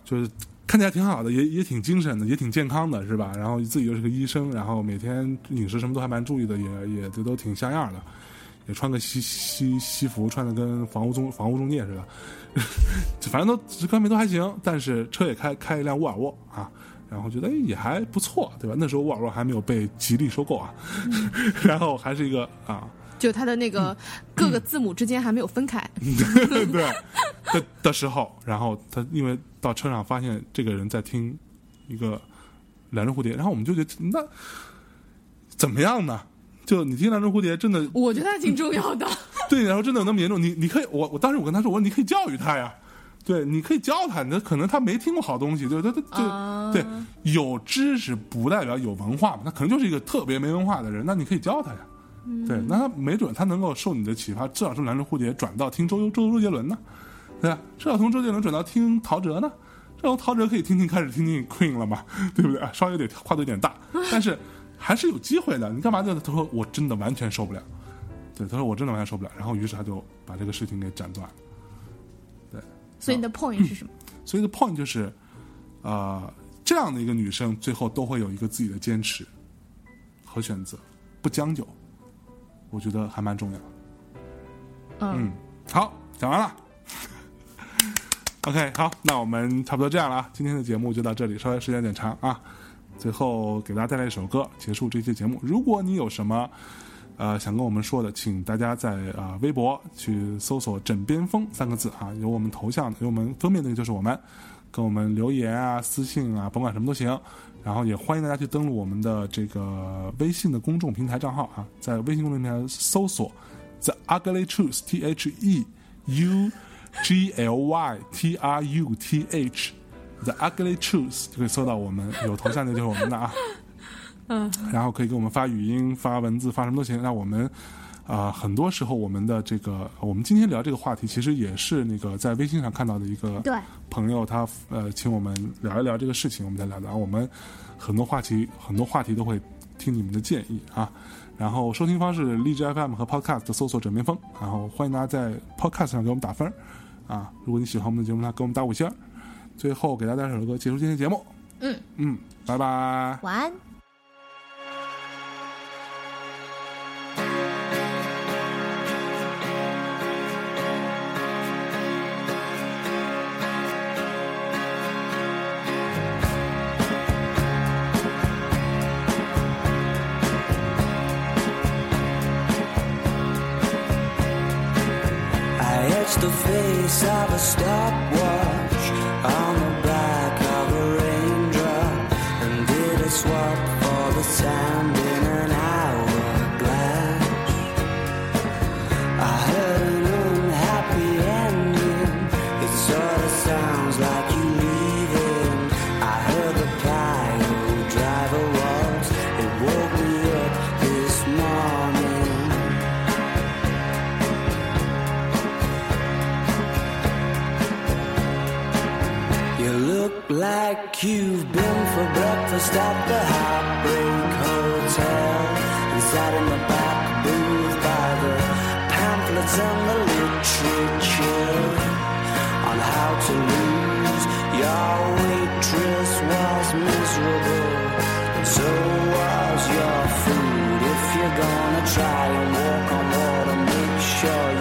就是看起来挺好的，也也挺精神的，也挺健康的，是吧？然后自己又是个医生，然后每天饮食什么都还蛮注意的，也也都都挺像样的，也穿个西西西服，穿的跟房屋中房屋中介似的，反正都各方面都还行。但是车也开开一辆沃尔沃啊，然后觉得哎也还不错，对吧？那时候沃尔沃还没有被吉利收购啊，然后还是一个啊就它的那个各个字母之间还没有分开。对的的时候，然后他因为到车上发现这个人在听一个两只蝴蝶，然后我们就觉得那怎么样呢？就你听两只蝴蝶，真的我觉得还挺重要的。对，然后真的有那么严重？你你可以，我我当时我跟他说，我说你可以教育他呀，对，你可以教他，那可能他没听过好东西，对，他他啊对对，有知识不代表有文化嘛，他可能就是一个特别没文化的人，那你可以教他呀，对，那他没准他能够受你的启发，至少从两只蝴蝶转到听周周周杰伦呢，对吧？至少从周杰伦转到听陶喆呢，这种陶喆可以听听开始听听 Queen 了嘛，对不对？啊稍微有点跨度有点大，但是还是有机会的。你干嘛就他说我真的完全受不了，对，他说我真的完全受不了，然后于是他就把这个事情给斩断了。所以你的 point 是什么？所以的 point 就是，呃，这样的一个女生最后都会有一个自己的坚持和选择，不将就，我觉得还蛮重要的。嗯，好，讲完了。OK，好，那我们差不多这样了啊，今天的节目就到这里，稍微时间有点长啊。最后给大家带来一首歌，结束这期节目。如果你有什么呃想跟我们说的，请大家在啊、微博去搜索“枕边风”三个字啊，有我们头像的，有我们封面那个就是我们，跟我们留言啊、私信啊，甭管什么都行。然后也欢迎大家去登录我们的这个微信的公众平台账号啊，在微信公众平台搜索 “the ugly truth” T H E U G L Y T R U T H The Ugly Truth 就可以搜到我们有头像的就是我们的啊，嗯，然后可以给我们发语音、发文字、发什么都行。那我们啊、很多时候我们的这个，我们今天聊这个话题，其实也是那个在微信上看到的一个对朋友，他呃请我们聊一聊这个事情，我们再聊聊。我们很多话题，很多话题都会听你们的建议啊。然后收听方式荔枝 FM 和 Podcast 搜索“枕边风”，然后欢迎大家在 Podcast 上给我们打分啊。如果你喜欢我们的节目，那给我们打五星。最后给大家带首歌结束今天节目。嗯嗯，拜拜。晚安。stop like you've been for breakfast at the Heartbreak Hotel and sat in the back booth by the pamphlets and the literature on how to lose. Your waitress was miserable, and so was your food. If you're gonna try and walk on water, make sure